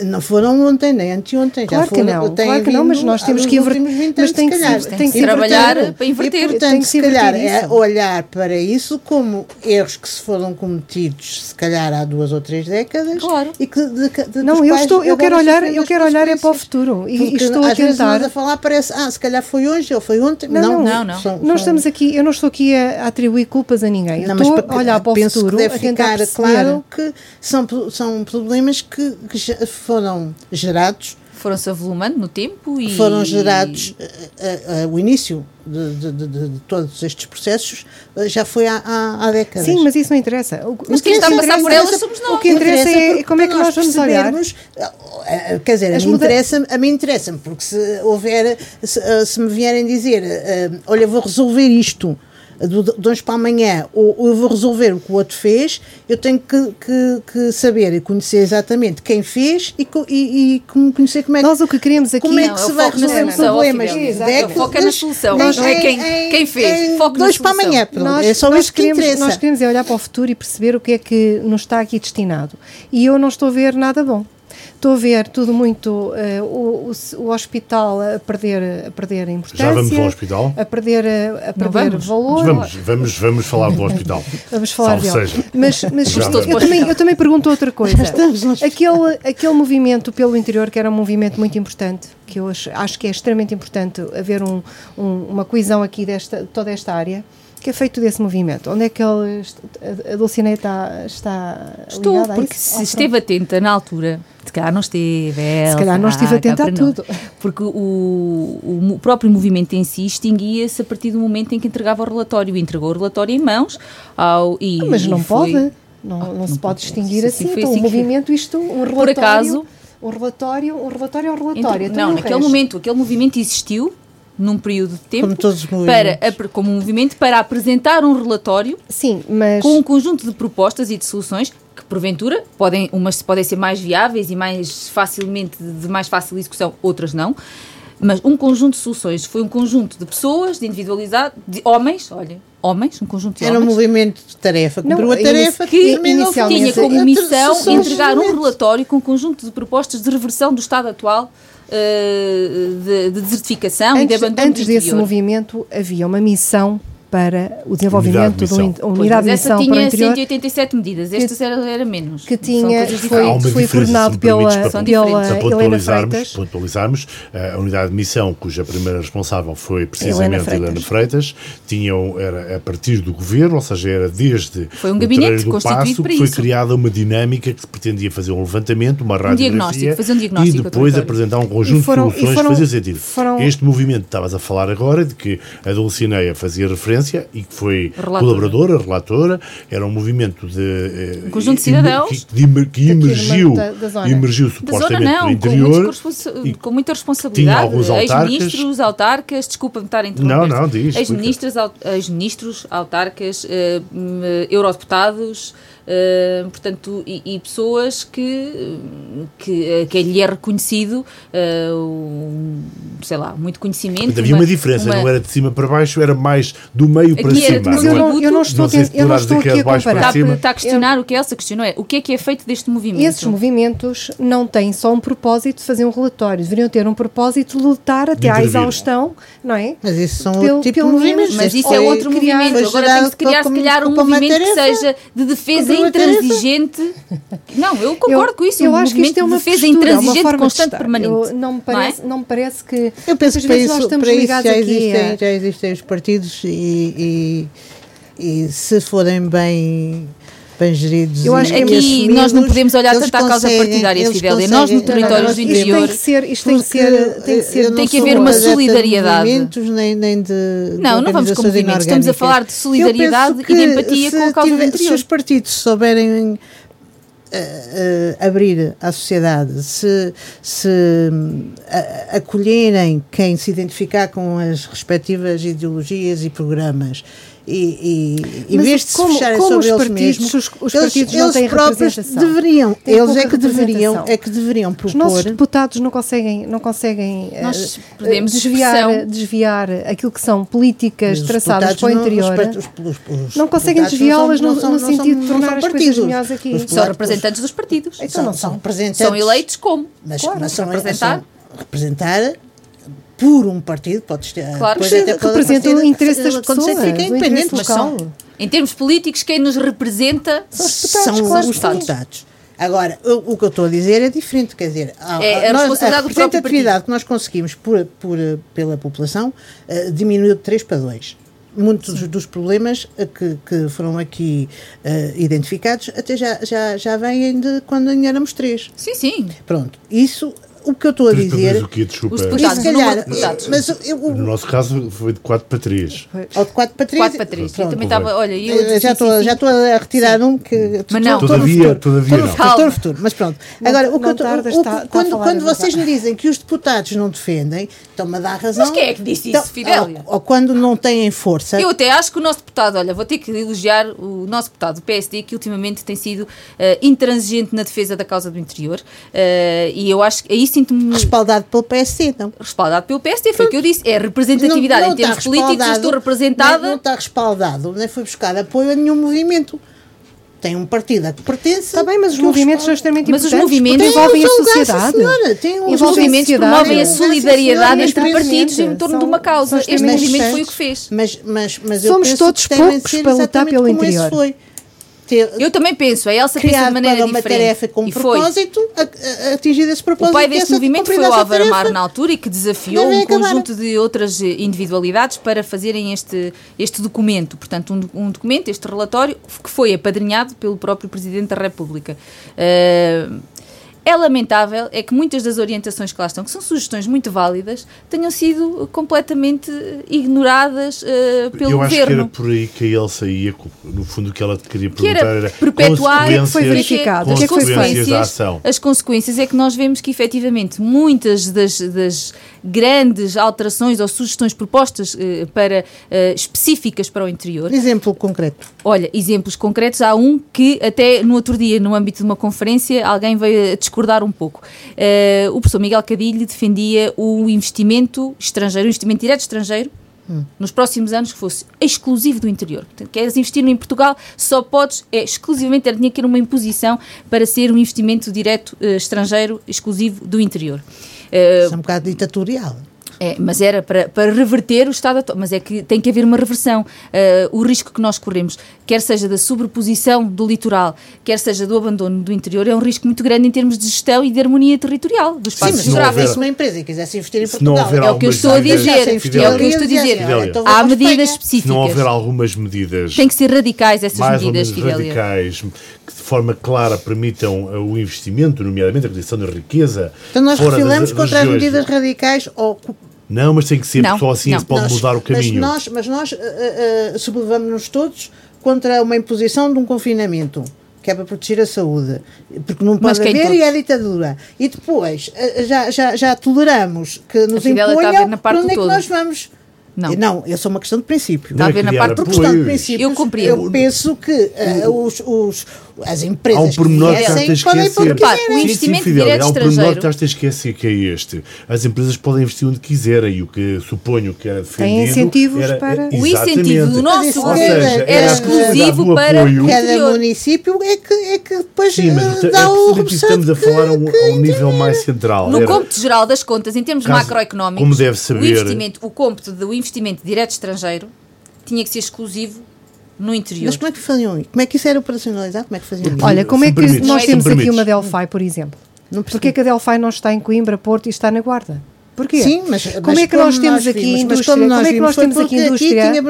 não foram ontem nem anteontem. Claro já que foram, não, têm claro que não, mas nós temos que inver- últimos 20 mas tem que se calhar. tem que se Inverter. trabalhar para inverter. E, Tem portanto, que se se calhar inverter é olhar para isso como erros que se foram cometidos, se calhar há duas ou três décadas. Claro. E que de, de, Não, eu estou, eu quero olhar, eu quero olhar é para o futuro e, Porque estou a às vezes tentar. nós a falar parece, ah, se calhar foi hoje ou foi ontem. Não, Não, não, não. são- Nós são- estamos aqui, eu não estou aqui a, a atribuir culpas a ninguém. Eu Não, mas estou a olhar para o futuro, que deve a ficar claro que são, pro- são problemas que, que já foram gerados, Foram-se avolumando no tempo e... foram gerados, eh, eh, eh, o início de, de- de- de- de todos estes processos já foi há, há, há décadas. Sim, mas isso não interessa. O, Mas quem está a interessa- passar por elas somos nós. O que interessa é porque como é que para nós vamos olhar. percebermos, Quer dizer, a mim interessa-me, a mim interessa porque se houver, se, se me vierem dizer, olha, vou resolver isto de hoje para amanhã, ou, ou, eu vou resolver o que o outro fez, eu tenho que, que, que saber e conhecer exatamente quem fez e, e, e conhecer como é que. Nós o que queremos aqui como é que não, se vai resolver os problemas. É, foco é na solução, não é quem, quem fez. Foco dois para amanhã, nós, é só nós isso que queremos, interessa. Nós queremos é olhar para o futuro e perceber o que é que nos está aqui destinado. E eu não estou a ver nada bom. Estou a ver tudo muito uh, o, o, o, hospital a perder, a perder importância. Já vamos ao hospital? A perder, a perder valor. Vamos, vamos, vamos falar do hospital. [LAUGHS] vamos falar Salve dele. seja. Mas, mas eu, também, eu também pergunto outra coisa. aquele, aquele movimento pelo interior, que era um movimento muito importante, que eu acho, acho que é extremamente importante haver um, um, uma coesão aqui desta toda esta área que é feito desse movimento? Onde é que ele, a Dulcinea está, está Estou, porque se esteve atenta na altura, se calhar não esteve, Se calhar não estive atenta a tudo. Porque o, o, próprio movimento em si extinguia-se a partir do momento em que entregava o relatório. Entregou o relatório em mãos ao... E, ah, Mas não e foi, pode, não, não, não se pode distinguir assim. assim então, assim o movimento, isto, um relatório... Por acaso... Um relatório, um relatório é um relatório. Entre, não, naquele resto. momento, aquele movimento existiu num período de tempo como, todos os para, como um movimento para apresentar um relatório Sim, mas... com um conjunto de propostas e de soluções que porventura podem umas podem ser mais viáveis e mais facilmente de mais fácil execução, outras não. Mas um conjunto de soluções foi um conjunto de pessoas, de individualidade, de homens, olha, homens, um conjunto de Era homens. um movimento de tarefa, cumpriu Não, a tarefa que inicialmente tinha como missão entregar um relatório com um conjunto de propostas de reversão do estado atual de, de, desertificação antes, e de abandono Antes desse movimento havia uma missão para o desenvolvimento unidade de da missão. unidade de missão essa para o tinha interior 187 medidas, esta era, era menos. que tinha São foi, uma foi coordenado pela, pela Para Helena pontualizarmos, Freitas. pontualizarmos, a unidade de missão, cuja primeira responsável foi precisamente Helena Helena Freitas, tinham, era a partir do governo, ou seja, era desde Foi um o gabinete do para que foi isso. criada uma dinâmica que se pretendia fazer um levantamento, uma radiografia diagnóstico, fazer um diagnóstico e depois apresentar um conjunto foram- de soluções que fazia sentido. foram- Este movimento que estavas a falar agora, de que a Dulcineia fazia referência e que foi Relatora. colaboradora, relatora, era um movimento de... eh, Um conjunto de cidadãos. Que, de que emergiu, da- da emergiu Da zona supostamente não, do com, interior. e com muita responsabilidade. tinha alguns autarcas. Ex-ministros, autarcas, desculpa-me estar a interromper. Não, não, diz, Ex-ministros, au- ex-ministros, autarcas, eh, hum, eh, eurodeputados, portanto, e, e pessoas que, que, que lhe é reconhecido, eh, um, sei lá, muito conhecimento. Portanto, havia uma, diferença, uma- não era de cima para baixo, era mais do meio para cima. de Mas eu é? não, eu não estou, Não eu não estou dizer que aqui é a de comparar. Está, cima. está a questionar o que Elsa questionou é o que é que é feito deste movimento? Esses movimentos não têm só um propósito de fazer um relatório, deveriam ter um propósito de lutar até à intervir. exaustão, não é? Mas isso são Pelo- outro tipo pelo de movimentos. Mas isso é foi- outro criar- movimento. Agora tem que se criar, se calhar, um uma movimento que seja de defesa Uma tarefa. intransigente. Não, eu concordo eu, com isso. Eu um acho que isto é uma de defesa postura, uma intransigente, forma de constante, permanente. Eu- não, me parece, Não não me parece que. Eu penso que para vezes nós isso, estamos para isso ligados já, aqui existem, a- já existem os partidos e, e, e se forem bem, bem geridos. Eu acho que Aqui nós não podemos olhar tanto à causa partidária, Fidélia. Nós, no território Não, do interior- tem que ser, isto tem que ser, tem que ser tem que haver uma solidariedade. movimentos, nem, nem de, de Não, não vamos movimentos. Estamos a falar de solidariedade e de empatia com a causa do interior. Se os partidos souberem eh, eh, abrir à sociedade, se, se a- acolherem quem se identificar com as respectivas ideologias e programas e, e em vez de se como- fecharem como sobre os eles partidos- mesmos, os- os eles, partidos não eles têm próprios deveriam, Têm eles é que deveriam, é que deveriam Os nossos propor deputados não conseguem, não conseguem eh, Nós eh, perdemos desviar, desviar aquilo que são políticas Os traçadas para o não- interior. part- os- os- os não conseguem desviá-las não no, no não são- sentido de não tornar são as coisas partidos. melhores aqui. Os São representantes dos partidos. Então são, não são são. representantes. São eleitos como? Mas, Claro, mas são, representar. Por um partido, pode ter. Claro depois sim, até representam o interesse das pessoas, fica independente, mas local. são, Em termos políticos, quem nos representa São os deputados, são claro os sim. deputados. Agora, o, o que eu estou a dizer é diferente, quer dizer, a, É a nós- próprio representatividade que nós conseguimos por, por, pela população eh, diminuiu de 3 para 2. Muitos dos, dos problemas eh, que, que foram aqui eh, identificados até já, já, já vêm de quando ainda éramos 3. Sim, sim. Pronto, isso o que eu estou a dizer. O quê? Desculpa. Os E deputados, se o número calhar, de deputados. mas eu, No nosso caso foi de 4 para 3. ou de 4 para 3. 4 para 3. Eu também estava, olha, eu já sim, estou sim, já sim. estou a retirar um que Mas não. Todavia- todavia no não. futuro, estou no Calma. futuro, mas pronto. Não- Agora, o que não eu estou- tardas, o- está- está a quando, falar quando vocês me dizem que os deputados não defendem, estão-me a dar razão. Mas quem é que disse Então, isso, Fidélia? Ou, ou quando não têm força. Eu até acho que o nosso deputado, olha, vou ter que elogiar o nosso deputado do PSD, que ultimamente tem sido eh, intransigente na defesa da causa do interior. eh, e eu acho que aí sinto-me respaldado pelo PSD, então. respaldado pelo PSD, foi o que eu disse. É representatividade em termos está políticos, estou representada. Não está respaldado, nem foi buscar apoio a nenhum movimento. Tem um partido a que pertence. Está bem, mas os movimentos são extremamente Mas os importantes. movimentos porque envolvem a sociedade. senhora, tem Os Envolvem a movimentos promovem a solidariedade entre partidos em torno de uma causa. Este movimento Mas- foi o que fez. Mas, mas, mas eu Somos penso todos poucos para lutar pelo como esse interior. Foi. Ter, Eu também penso, a Elsa pensa de maneira para uma diferente. tarefa com e foi. propósito, a atingir esse propósito. O pai e essa- movimento foi o Álvaro tarefa. Amar na altura e que desafiou um acabar. conjunto de outras eh, individualidades para fazerem este, este documento. Portanto, um, um documento, este relatório, que foi apadrinhado pelo próprio Presidente da República. Eh, é lamentável é que muitas das orientações que lá estão, que são sugestões muito válidas, tenham sido completamente ignoradas eh, pelo Eu acho que era governo. por aí que a Elsa ia, no fundo o que ela te queria Que era perguntar era, perpetuar consequências- foi verificado, o que é que foi feito? As consequências é que nós vemos que efetivamente muitas das, das grandes alterações ou sugestões propostas eh, para eh, específicas para o interior. Exemplo concreto. Olha, exemplos concretos, há um que até no outro dia, no âmbito de uma conferência, alguém veio a discordar um pouco. Eh, o professor Miguel Cadilho defendia o investimento estrangeiro, o investimento direto estrangeiro, nos próximos anos que fosse exclusivo do interior. Portanto, queres investir em Portugal, só podes, é exclusivamente, era, tinha que ter uma imposição para ser um investimento direto eh, estrangeiro exclusivo do interior. Eh, Isso é um bocado ditatorial. É, mas era para, para reverter o estado atual. Mas é que tem que haver uma reversão. Uh, o risco que nós corremos, quer seja da sobreposição do litoral, quer seja do abandono do interior, é um risco muito grande em termos de gestão e de harmonia territorial dos Sim, espaços mas se não se geográficos. houver- uma empresa e quisesse investir em Portugal. É o que eu estou a dizer. É o que eu estou a dizer. Então Há medidas Espanha. Se não houver específicas. algumas medidas Tem que ser radicais essas mais ou medidas, menos Fidélia. radicais que de forma clara permitam uh, o investimento, nomeadamente a criação da riqueza. Então nós refilamos contra as medidas radicais ou Não, mas tem que ser, Não, só assim não. se pode Nós- mudar o caminho. Mas nós, mas nós uh, uh, sublevamos-nos todos contra uma imposição de um confinamento. Que é para proteger a saúde. Porque não pode haver e é ditadura. E depois uh, já, já, já toleramos que nos imponham para onde é que todo. nós vamos. Não. Não, é só uma questão de princípio. Está a é ver na parte Por do questão de apoios. princípios, Eu compreendo. eu penso que uh, os, os, as empresas Há um pormenor que que estás a o que esquecer. Repare, o investimento Fidélia, direto há um pormenor que estás a esquecer que é este. As empresas podem investir onde quiserem e o que suponho que era defendido. incentivos era, para- O incentivo do nosso governo era era exclusivo para apoio. o Cada município é que, é que depois Sim, mas eh, é dá o precisamente isso estamos a falar a um, que- um nível mais central. No cômputo geral das contas, em termos macroeconómicos, como deve o, saber- investimento, o cômputo do investimento direto estrangeiro tinha que ser exclusivo no interior. Mas como é que faziam isso? Como é que isso era operacionalizado? Como é que faziam isso? Olha, como é que nós temos aqui uma Delphi, por exemplo? Não Porquê é que a Delphi não está em Coimbra, Porto e está na Guarda? Porquê? Sim, mas como mas é que nós temos aqui vimos, indústria? como é que nós temos aqui tinha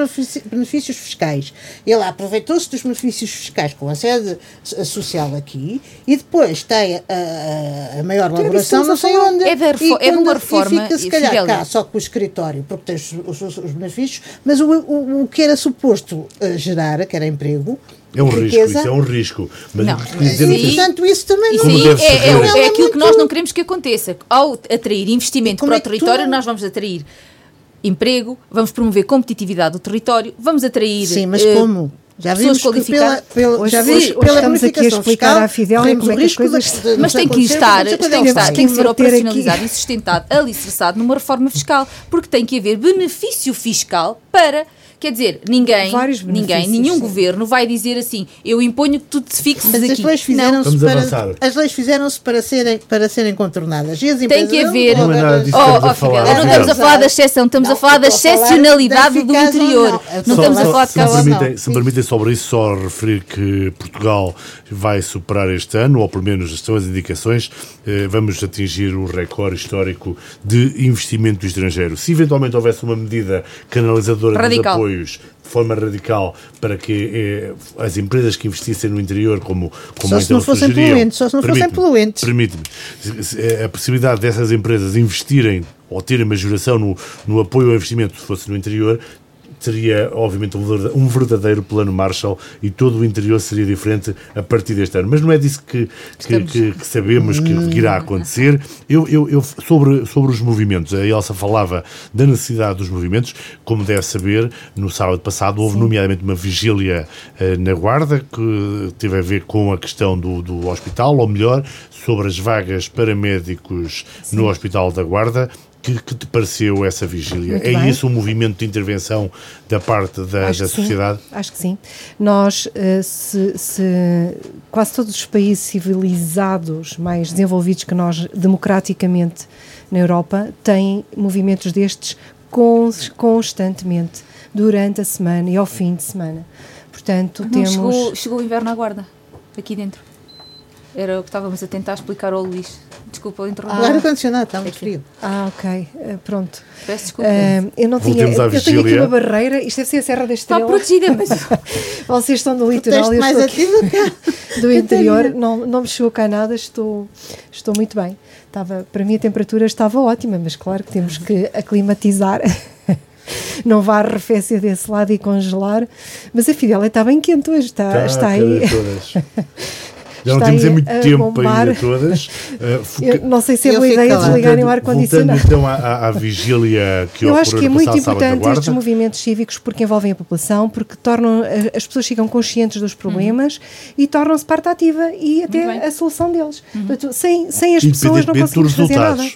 benefícios fiscais. Ele aproveitou-se dos benefícios fiscais com a sede so- social aqui e depois tem a, a- a maior Então, elaboração estamos não sei onde. É da E é de uma reforma, E fica se calhar cá só com o escritório, porque tem os, os- os benefícios, mas o, o, o que era suposto eh, gerar, que era emprego, É um risco, riqueza, isso é um risco. Mas Não. dizer Sim. é que- E, portanto, isso também Isso Como aí deve é, é, é é aquilo que nós não queremos que aconteça. Ao atrair investimento para é o que território, tu- nós vamos atrair emprego, vamos promover competitividade do território, vamos atrair. Sim, mas eh, como? Já vimos que pela, qualificadas. pela, Hoje- já hoje- vimos hoje pela estamos aqui a explicar fiscal, à corremos como é que as risco coisas- de- Mas tem que estar, tem que, estar, tem que ser Inverter aqui. operacionalizado e sustentado, alicerçado numa reforma fiscal, porque tem que haver benefício fiscal para. Quer dizer, ninguém, ninguém, nenhum sim. governo vai dizer assim: eu imponho que tu te fixes Mas as aqui. leis Não, fizeram-se para, as leis fizeram-se para serem, para serem contornadas. E as Tem que não haver. Não é nada disso Oh, que estamos a oh. Fidel, não estamos a falar da exceção, estamos a Não, falar da excepcionalidade da do interior. não. Não Só- estamos a falar de se me Não, casa. permitem, não. se me permitem sobre isso, só referir que Portugal vai superar este ano, ou pelo menos estão as indicações, eh, vamos atingir o recorde histórico de investimento estrangeiro. Se eventualmente houvesse uma medida canalizadora Radical. dos apoios de forma radical para que eh, as empresas que investissem no interior, como, como só se não fossem sugeriam, poluentes, só se não fossem poluentes. Permite-me, a possibilidade dessas empresas investirem ou terem majoração no, no apoio ao investimento se fosse no interior, seria, obviamente, um verdadeiro plano Marshall e todo o interior seria diferente a partir deste ano. Mas não é disso que, que, que, que sabemos que, que, irá acontecer. Eu, eu, eu, sobre, sobre os movimentos, a Elsa falava da necessidade dos movimentos. Como deve saber, no sábado passado houve, Sim. nomeadamente, uma vigília uh, na Guarda que teve a ver com a questão do, do hospital, ou melhor, sobre as vagas para médicos Sim. no Hospital da Guarda que, que, te pareceu essa vigília? Muito é bem. isso um movimento de intervenção da parte da, da sociedade? Sim. Acho que sim. Nós, eh, se, se, quase todos os países civilizados, mais desenvolvidos que nós, democraticamente, na Europa, têm movimentos destes constantemente, durante a semana e ao fim de semana. Portanto, Não, temos... Chegou, chegou o inverno à guarda, aqui dentro. Era o que estávamos a tentar explicar ao Luís. Desculpa interromper. Ah, o ar-condicionado está muito frio. Ah, ok. Uh, pronto. Peço desculpa. Uh, eu não tinha. Eu tenho aqui uma barreira. Isto deve ser a Serra da Estrela. Está protegida, mas. [LAUGHS] Vocês estão [LAUGHS] do litoral eu estou aqui do interior. Não, não me chegou cá nada. Estou, estou muito bem. Estava, para mim a temperatura estava ótima, mas claro que temos que aclimatizar. [LAUGHS] não vá arrefecer desse lado e congelar. Mas a Fidel está bem quente hoje, está, tá, está aí. Já não temos em muito tempo bombar. ainda todas. [LAUGHS] Uh, não sei se é boa ideia desligarem o ar-condicionado. Então à, à, vigília que Eu acho que é muito importante estes movimentos cívicos porque envolvem a população, porque tornam as pessoas ficam conscientes dos problemas uhum. e tornam-se parte ativa e até a solução deles. Uhum. Portanto, sem, sem as pessoas não conseguimos fazer nada.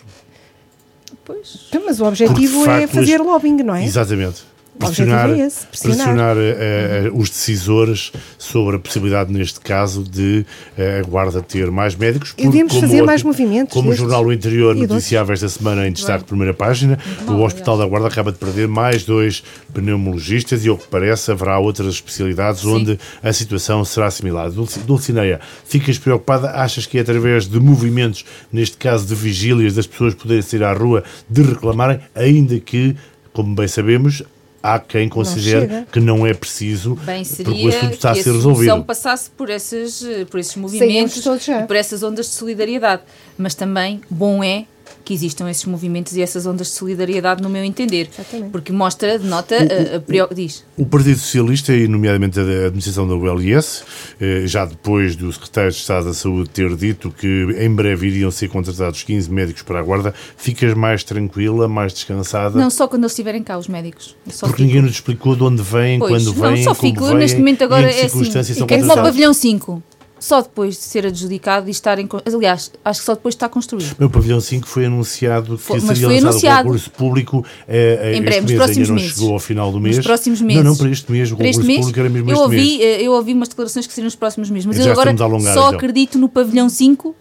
Pois. Então, mas o objetivo é fazer lobbying, não é? Exatamente pressionar, é esse, pressionar. pressionar uh, os decisores sobre a possibilidade, neste caso, de uh, a Guarda ter mais médicos. Porque, Podemos fazer mais movimentos. Como destes. o Jornal do Interior noticiava esta semana em destaque de primeira página, o Hospital da Guarda acaba de perder mais dois pneumologistas e, ao que parece, haverá outras especialidades Sim. onde a situação será similar. Dulcineia, ficas preocupada? Achas que é através de movimentos, neste caso de vigílias, das pessoas poderem sair à rua, de reclamarem, ainda que como bem sabemos, há quem considere não que não é preciso Bem, seria porque o assunto está a ser resolvido. a passasse por esses, por esses movimentos e por essas ondas de solidariedade. Mas também bom é que existam esses movimentos e essas ondas de solidariedade, no meu entender. Exatamente. Porque mostra, denota, o, a, a, diz. O Partido Socialista, e nomeadamente a administração da ULS, eh, já depois do Secretário de Estado da Saúde ter dito que em breve iriam ser contratados 15 médicos para a Guarda, ficas mais tranquila, mais descansada? Não, só quando eles estiverem cá, os médicos. Só Porque fico. ninguém nos explicou de onde vêm, pois, quando vêm, não, só fico. Neste momento agora é assim, é como o pavilhão 5 só depois de ser adjudicado e estar em. Aliás, acho que só depois está construído. O pavilhão 5 foi anunciado que foi, seria lançado anunciado. concurso público é, em breve, nos mês, próximos meses. não chegou ao final do mês. Nos próximos meses. Não, não, para este mês, o para concurso público era mesmo eu este ouvi, mês. Eh, eu ouvi umas declarações que seriam nos próximos meses, mas eu agora alongar, só então. acredito no pavilhão 5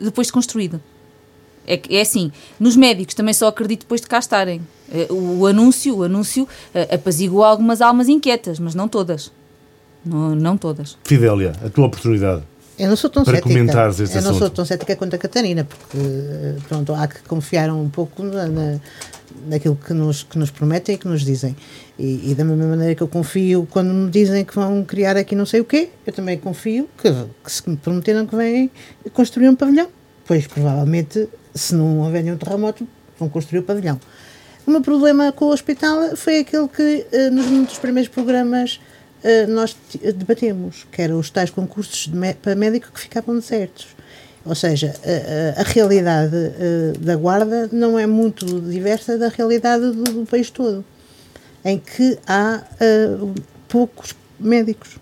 depois de construído. É, é assim, nos médicos também só acredito depois de cá estarem. O, anúncio, o anúncio apaziguou algumas almas inquietas, mas não todas. Não, não todas. Fidélia, a tua oportunidade. Eu não sou tão para cética. comentares este Eu não assunto. sou tão cética quanto a Catarina, porque pronto, há que confiar um pouco na, na, naquilo que nos, que nos prometem e que nos dizem. E, e, da mesma maneira que eu confio quando me dizem que vão criar aqui não sei o quê, eu também confio que, que se me prometeram que vêm construir um pavilhão. Pois provavelmente, se não houver nenhum terremoto, vão construir o pavilhão. O meu problema com o hospital foi aquele que, uh, nos, dos primeiros programas, uh, nós debatemos, que eram os tais concursos para médico que ficavam desertos. Ou seja, a, a, realidade uh, da guarda não é muito diversa da realidade do, do país todo, em que há poucos médicos.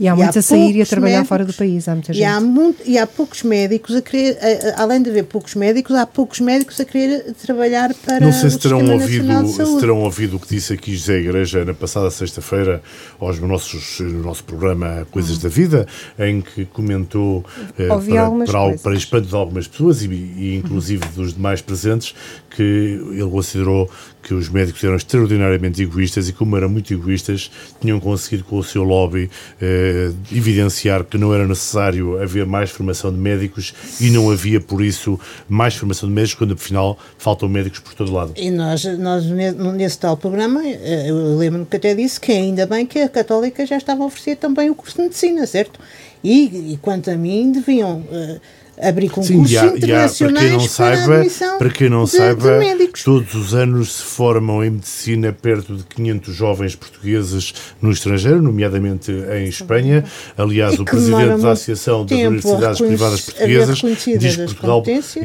E há muitos a sair e a trabalhar médicos, fora do país, há muita gente. E há, muito, e há poucos médicos a querer, a, a, além de haver poucos médicos, há poucos médicos a querer trabalhar para Não sei se o terão, ouvido, se terão ouvido o que disse aqui José Igreja na passada sexta-feira aos nossos, no nosso programa Coisas uhum. da Vida, em que comentou eh, para, para, para espanto de algumas pessoas e, e inclusive uhum. dos demais presentes que ele considerou que os médicos eram extraordinariamente egoístas e, como eram muito egoístas, tinham conseguido com o seu lobby eh, evidenciar que não era necessário haver mais formação de médicos e não havia, por isso, mais formação de médicos, quando, afinal, faltam médicos por todo lado. E nós, nós nesse tal programa, eh, eu lembro-me que até disse que ainda bem que a Católica já estava a oferecer também o curso de Medicina, certo? E, e quanto a mim, deviam... Uh, abrir concursos Sim, há, internacionais há, para quem não saiba, para quem não de, saiba de todos os anos se formam em medicina perto de 500 jovens portugueses no estrangeiro, nomeadamente em Espanha. Aliás, o presidente da Associação das Universidades Privadas Portuguesas diz que Portugal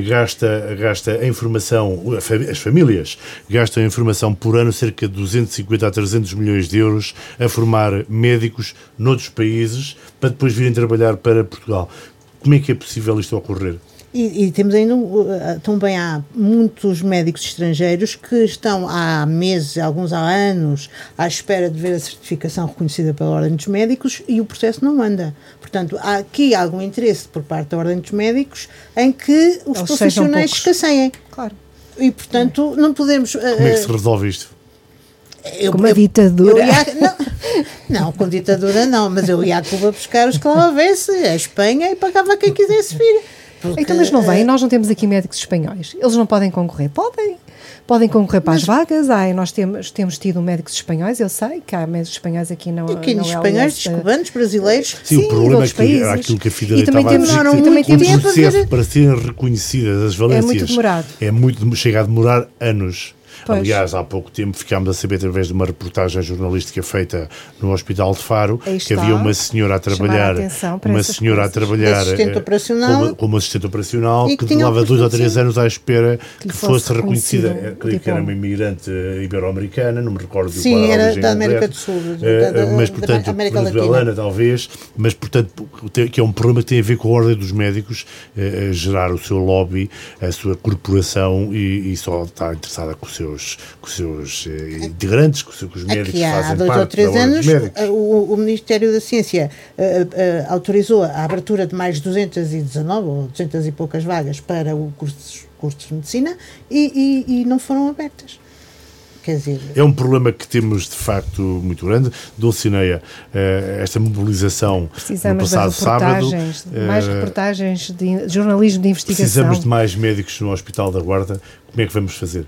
gasta, gasta em formação, as famílias gastam em formação por ano cerca de 250 a 300 milhões de euros a formar médicos noutros países para depois virem trabalhar para Portugal. Como é que é possível isto ocorrer? E, e, temos ainda, uh, também há muitos médicos estrangeiros que estão há meses, alguns há anos, à espera de ver a certificação reconhecida pela Ordem dos Médicos e o processo não anda. Portanto, há aqui algum interesse por parte da Ordem dos Médicos em que os Eles profissionais escasseiem. Claro. E, portanto, não podemos. Uh, Como é que se resolve isto? Eu, com uma ditadura. Eu ia, não, não, com ditadura não, mas eu ia a Cuba buscar os que lá houvesse, a Espanha, e pagava quem quisesse vir. Porque, então, mas não vem, nós não temos aqui médicos espanhóis. Eles não podem concorrer? Podem. Podem concorrer para mas, as vagas. Ai, nós temos, temos tido médicos espanhóis, eu sei que há médicos espanhóis aqui não. E não é espanhóis, é cubanos, brasileiros. Sim, sim, o problema é que países. aquilo que a Fidel estava a dizer, que também o processo para serem reconhecidas as valências é muito demorado. É muito, chega a demorar anos. Pois. Aliás, há pouco tempo ficámos a saber, através de uma reportagem jornalística feita no Hospital de Faro, que havia uma senhora a trabalhar, a uma senhora coisas. a trabalhar assistente eh, operacional, como, como assistente operacional, que, que levava dois ou três anos à espera que, que fosse, reconhecida. Eh, creio que era uma imigrante ibero-americana, não me recordo do Sim, era da América do Sul, uh, da, mas portanto, venezuelana talvez, mas portanto, que é um problema que tem a ver com a ordem dos médicos, uh, gerar o seu lobby, a sua corporação e, e só está interessada com o seu seus, com os seus eh, integrantes, com, com os médicos Aqui, há fazem dois parte ou três anos, o, o, Ministério da Ciência uh, uh, autorizou a abertura de mais 219 ou 200 e poucas vagas para o curso, curso de medicina e, e, e não foram abertas. Dizer... É um problema que temos de facto muito grande. Dulcineia, esta mobilização Precisamos no passado sábado. Mais reportagens de jornalismo de investigação. Precisamos de mais médicos no Hospital da Guarda. Como é que vamos fazer?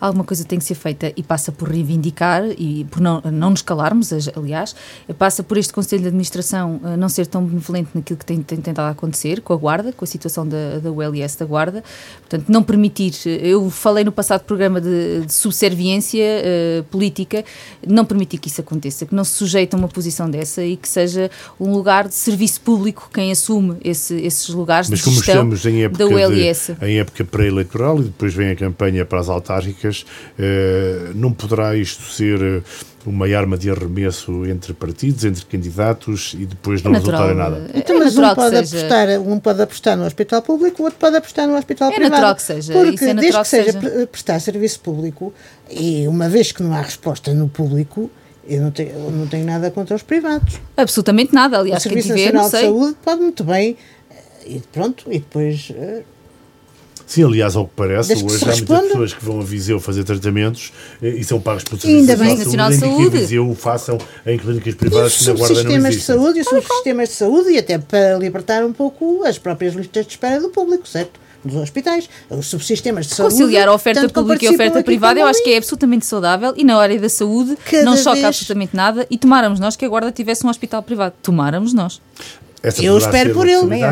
Alguma coisa tem que ser feita e passa por reivindicar e por não, não nos calarmos, aliás, passa por este Conselho de Administração eh, não ser tão benevolente naquilo que tem, tem tentado acontecer com a Guarda, com a situação da, da ULS da Guarda, portanto, não permitir, eu falei no passado programa de, de subserviência uh, política, não permitir que isso aconteça, que não se sujeite a uma posição dessa e que seja um lugar de serviço público quem assume esse, esses lugares Mas de gestão da ULS. De, em época pré-eleitoral e depois vem a campanha para as autárquicas, eh, não poderá isto ser eh, uma arma de arremesso entre partidos, entre candidatos e depois não é resultar em nada. É então, mas um pode, apostar, um pode apostar no hospital público, o outro pode apostar no hospital é privado. É natural que seja. Porque é desde que seja, seja prestar serviço público e uma vez que não há resposta no público, eu não tenho, eu não tenho nada contra os privados. Absolutamente nada, aliás, o Serviço Nacional de Saúde pode muito bem e pronto, e depois Sim, aliás, ao que parece, Desde hoje que há muitas pessoas que vão a Viseu fazer tratamentos eh, e são pagos por serviços Ainda bem, Nacional de Saúde. que a Viseu o façam em clínicas privadas que na Guarda não existem. de saúde e os subsistemas de saúde e até para libertar um pouco as próprias listas de espera do público, certo? Dos hospitais, os subsistemas de saúde. Conciliar a oferta pública e a oferta privada, eu acho que é absolutamente saudável e na área da saúde Cada não choca vez... absolutamente nada e tomáramos nós que a Guarda tivesse um hospital privado. Tomáramos nós. Essa eu espero por ele. Também,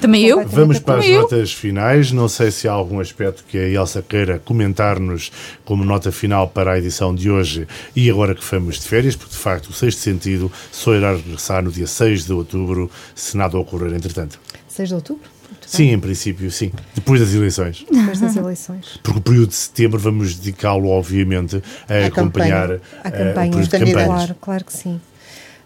Também eu. Vamos para as eu. notas finais. Não sei se há algum aspecto que a Elsa queira comentar-nos como nota final para a edição de hoje e agora que fomos de férias, porque de facto o sexto sentido só irá regressar no dia 6 de outubro, se nada ocorrer entretanto. 6 de outubro? Sim, em princípio, sim. Depois das eleições. Depois das eleições. [LAUGHS] Porque o período de setembro vamos dedicá-lo, obviamente, a, a acompanhar campanha. a campanha. Uh, de Claro, claro que sim.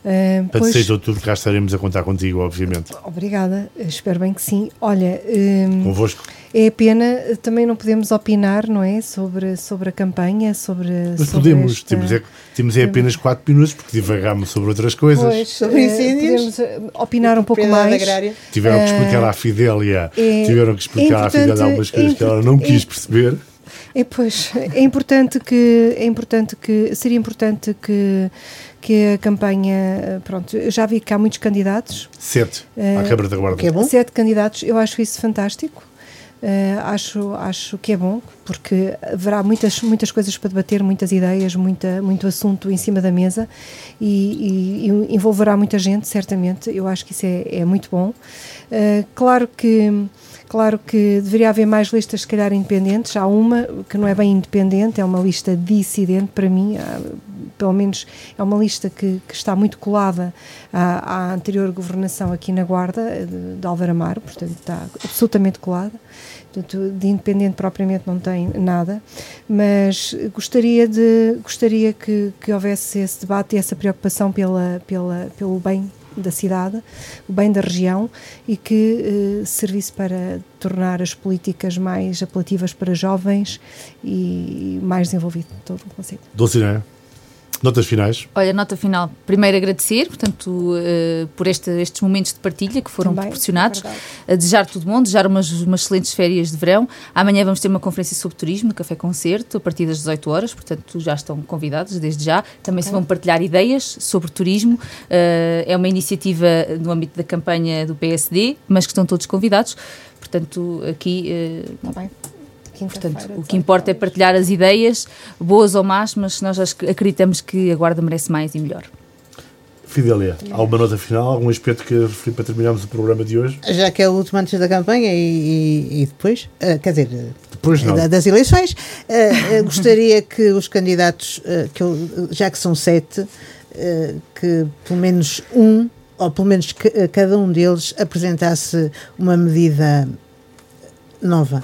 Uh, Para pois, 6 de outubro cá estaremos a contar contigo, obviamente. Obrigada, espero bem que sim. Olha, um, convosco. É pena, também não podemos opinar, não é? Sobre, sobre a campanha, sobre. Mas sobre podemos, esta... temos, é, temos é apenas 4 minutos, porque divagámos sobre outras coisas. Pois, sobre incêndios. Podemos eh, opinar um pouco mais. Tiveram que explicar à Fidélia, é, tiveram que explicar à Fidélia algumas coisas que ela não quis perceber. É, pois, é importante que, é importante que, seria importante que, que a campanha, pronto, eu já vi que há muitos candidatos. Sete, uh, à Câmara da Guarda. Que é bom? Sete candidatos, eu acho isso fantástico. Uh, acho, acho que é bom, porque haverá muitas, muitas coisas para debater, muitas ideias, muita, muito assunto em cima da mesa e, e, e envolverá muita gente, certamente. Eu acho que isso é, é muito bom. Uh, claro que Claro que deveria haver mais listas, se calhar, independentes. Há uma que não é bem independente, é uma lista dissidente para mim. Pelo menos é uma lista que, que está muito colada à, à, anterior governação aqui na Guarda, de, de Alvaramar, portanto está absolutamente colada. Portanto, de independente propriamente não tem nada, mas gostaria, de, gostaria que, que houvesse esse debate e essa preocupação pela, pela, pelo bem da cidade, o bem da região e que eh, servisse para tornar as políticas mais apelativas para jovens e mais desenvolvido todo o conceito. Dulcinea. Notas finais? Olha, nota final. Primeiro agradecer, portanto, uh, por este, estes momentos de partilha que foram Também, proporcionados. É desejar tudo bom, desejar umas, umas excelentes férias de verão. Amanhã vamos ter uma conferência sobre turismo, Café Concerto, a partir das 18 horas, portanto, já estão convidados desde já. Também okay. se vão partilhar ideias sobre turismo. Uh, é uma iniciativa no âmbito da campanha do PSD, mas que estão todos convidados. Portanto, aqui. Uh, bem. Portanto, o que importa é partilhar as ideias, boas ou más, mas nós acreditamos que a Guarda merece mais e melhor. Fidélia, alguma nota final, algum aspecto que referir para terminarmos o programa de hoje? Já que é o último antes da campanha e, e, e depois, uh, quer dizer, depois não. das eleições, uh, gostaria que os candidatos, uh, que eu, já que são sete, que pelo menos um, ou pelo menos cada um deles apresentasse uma medida nova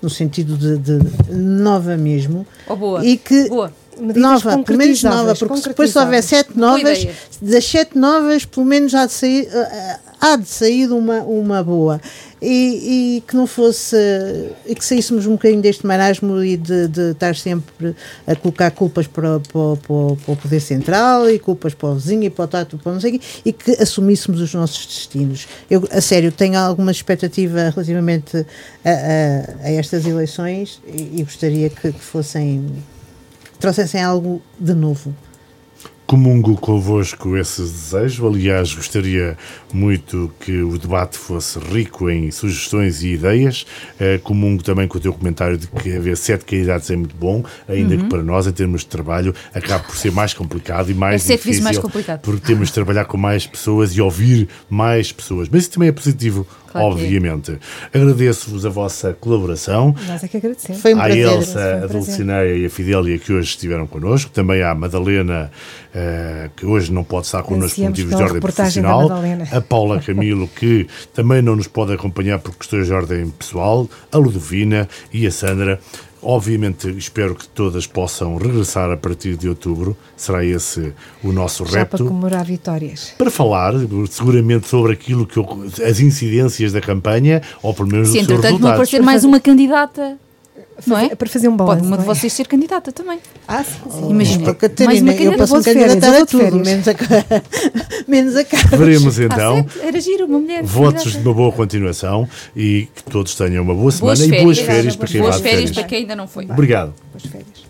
no sentido de, de nova mesmo. Oh, boa. E que boa. nova, pelo menos nova, porque depois se houver sete novas, das sete novas, pelo menos há de sair, eh, há de sair uma, uma boa. E, e, que não fosse e que saíssemos um bocadinho deste marasmo e de, de estar sempre a colocar culpas para, para, para, para, o poder central e culpas para o vizinho e para o tato, para não sei e que assumíssemos os nossos destinos. Eu, a sério, tenho alguma expectativa relativamente a, a, a estas eleições e, e gostaria que, que fossem trouxessem algo de novo. Comungo convosco esse desejo. Aliás, gostaria muito que o debate fosse rico em sugestões e ideias. Uh, comungo também com o teu comentário de que haver sete candidatos é muito bom, ainda uhum. que para nós, em termos de trabalho, acaba por ser mais complicado e mais é difícil. mais complicado. Porque temos de trabalhar com mais pessoas e ouvir mais pessoas. Mas isso também é positivo Claro obviamente. Agradeço-vos a vossa colaboração. Nós é que agradecemos. Foi um prazer. À Elsa, a Dulcineia e a Fidélia que hoje estiveram connosco. Também à Madalena, uh, que hoje não pode estar connosco por motivos de ordem profissional. A Paula [LAUGHS] Camilo, que também não nos pode acompanhar por questões de ordem pessoal. A Ludovina e a Sandra. Obviamente, espero que todas possam regressar a partir de outubro. Será esse o nosso Já repto. para comemorar vitórias. Para falar, seguramente, sobre aquilo que as incidências da campanha, ou pelo menos Sim, dos seus resultados. não aparecer mais uma candidata não é? Para fazer um balanço. Pode uma de é? vocês ser candidata também. Ah, sim, sim. Imagina. Catarina, eu posso me candidatar a tudo, menos a, [LAUGHS] menos a Carlos. Veremos então. Ah, era giro, uma mulher. Votos de uma boa continuação e que todos tenham uma boa semana boas e boas férias, para quem boas vai férias. Boas férias para quem ainda não foi. Obrigado. Boas férias.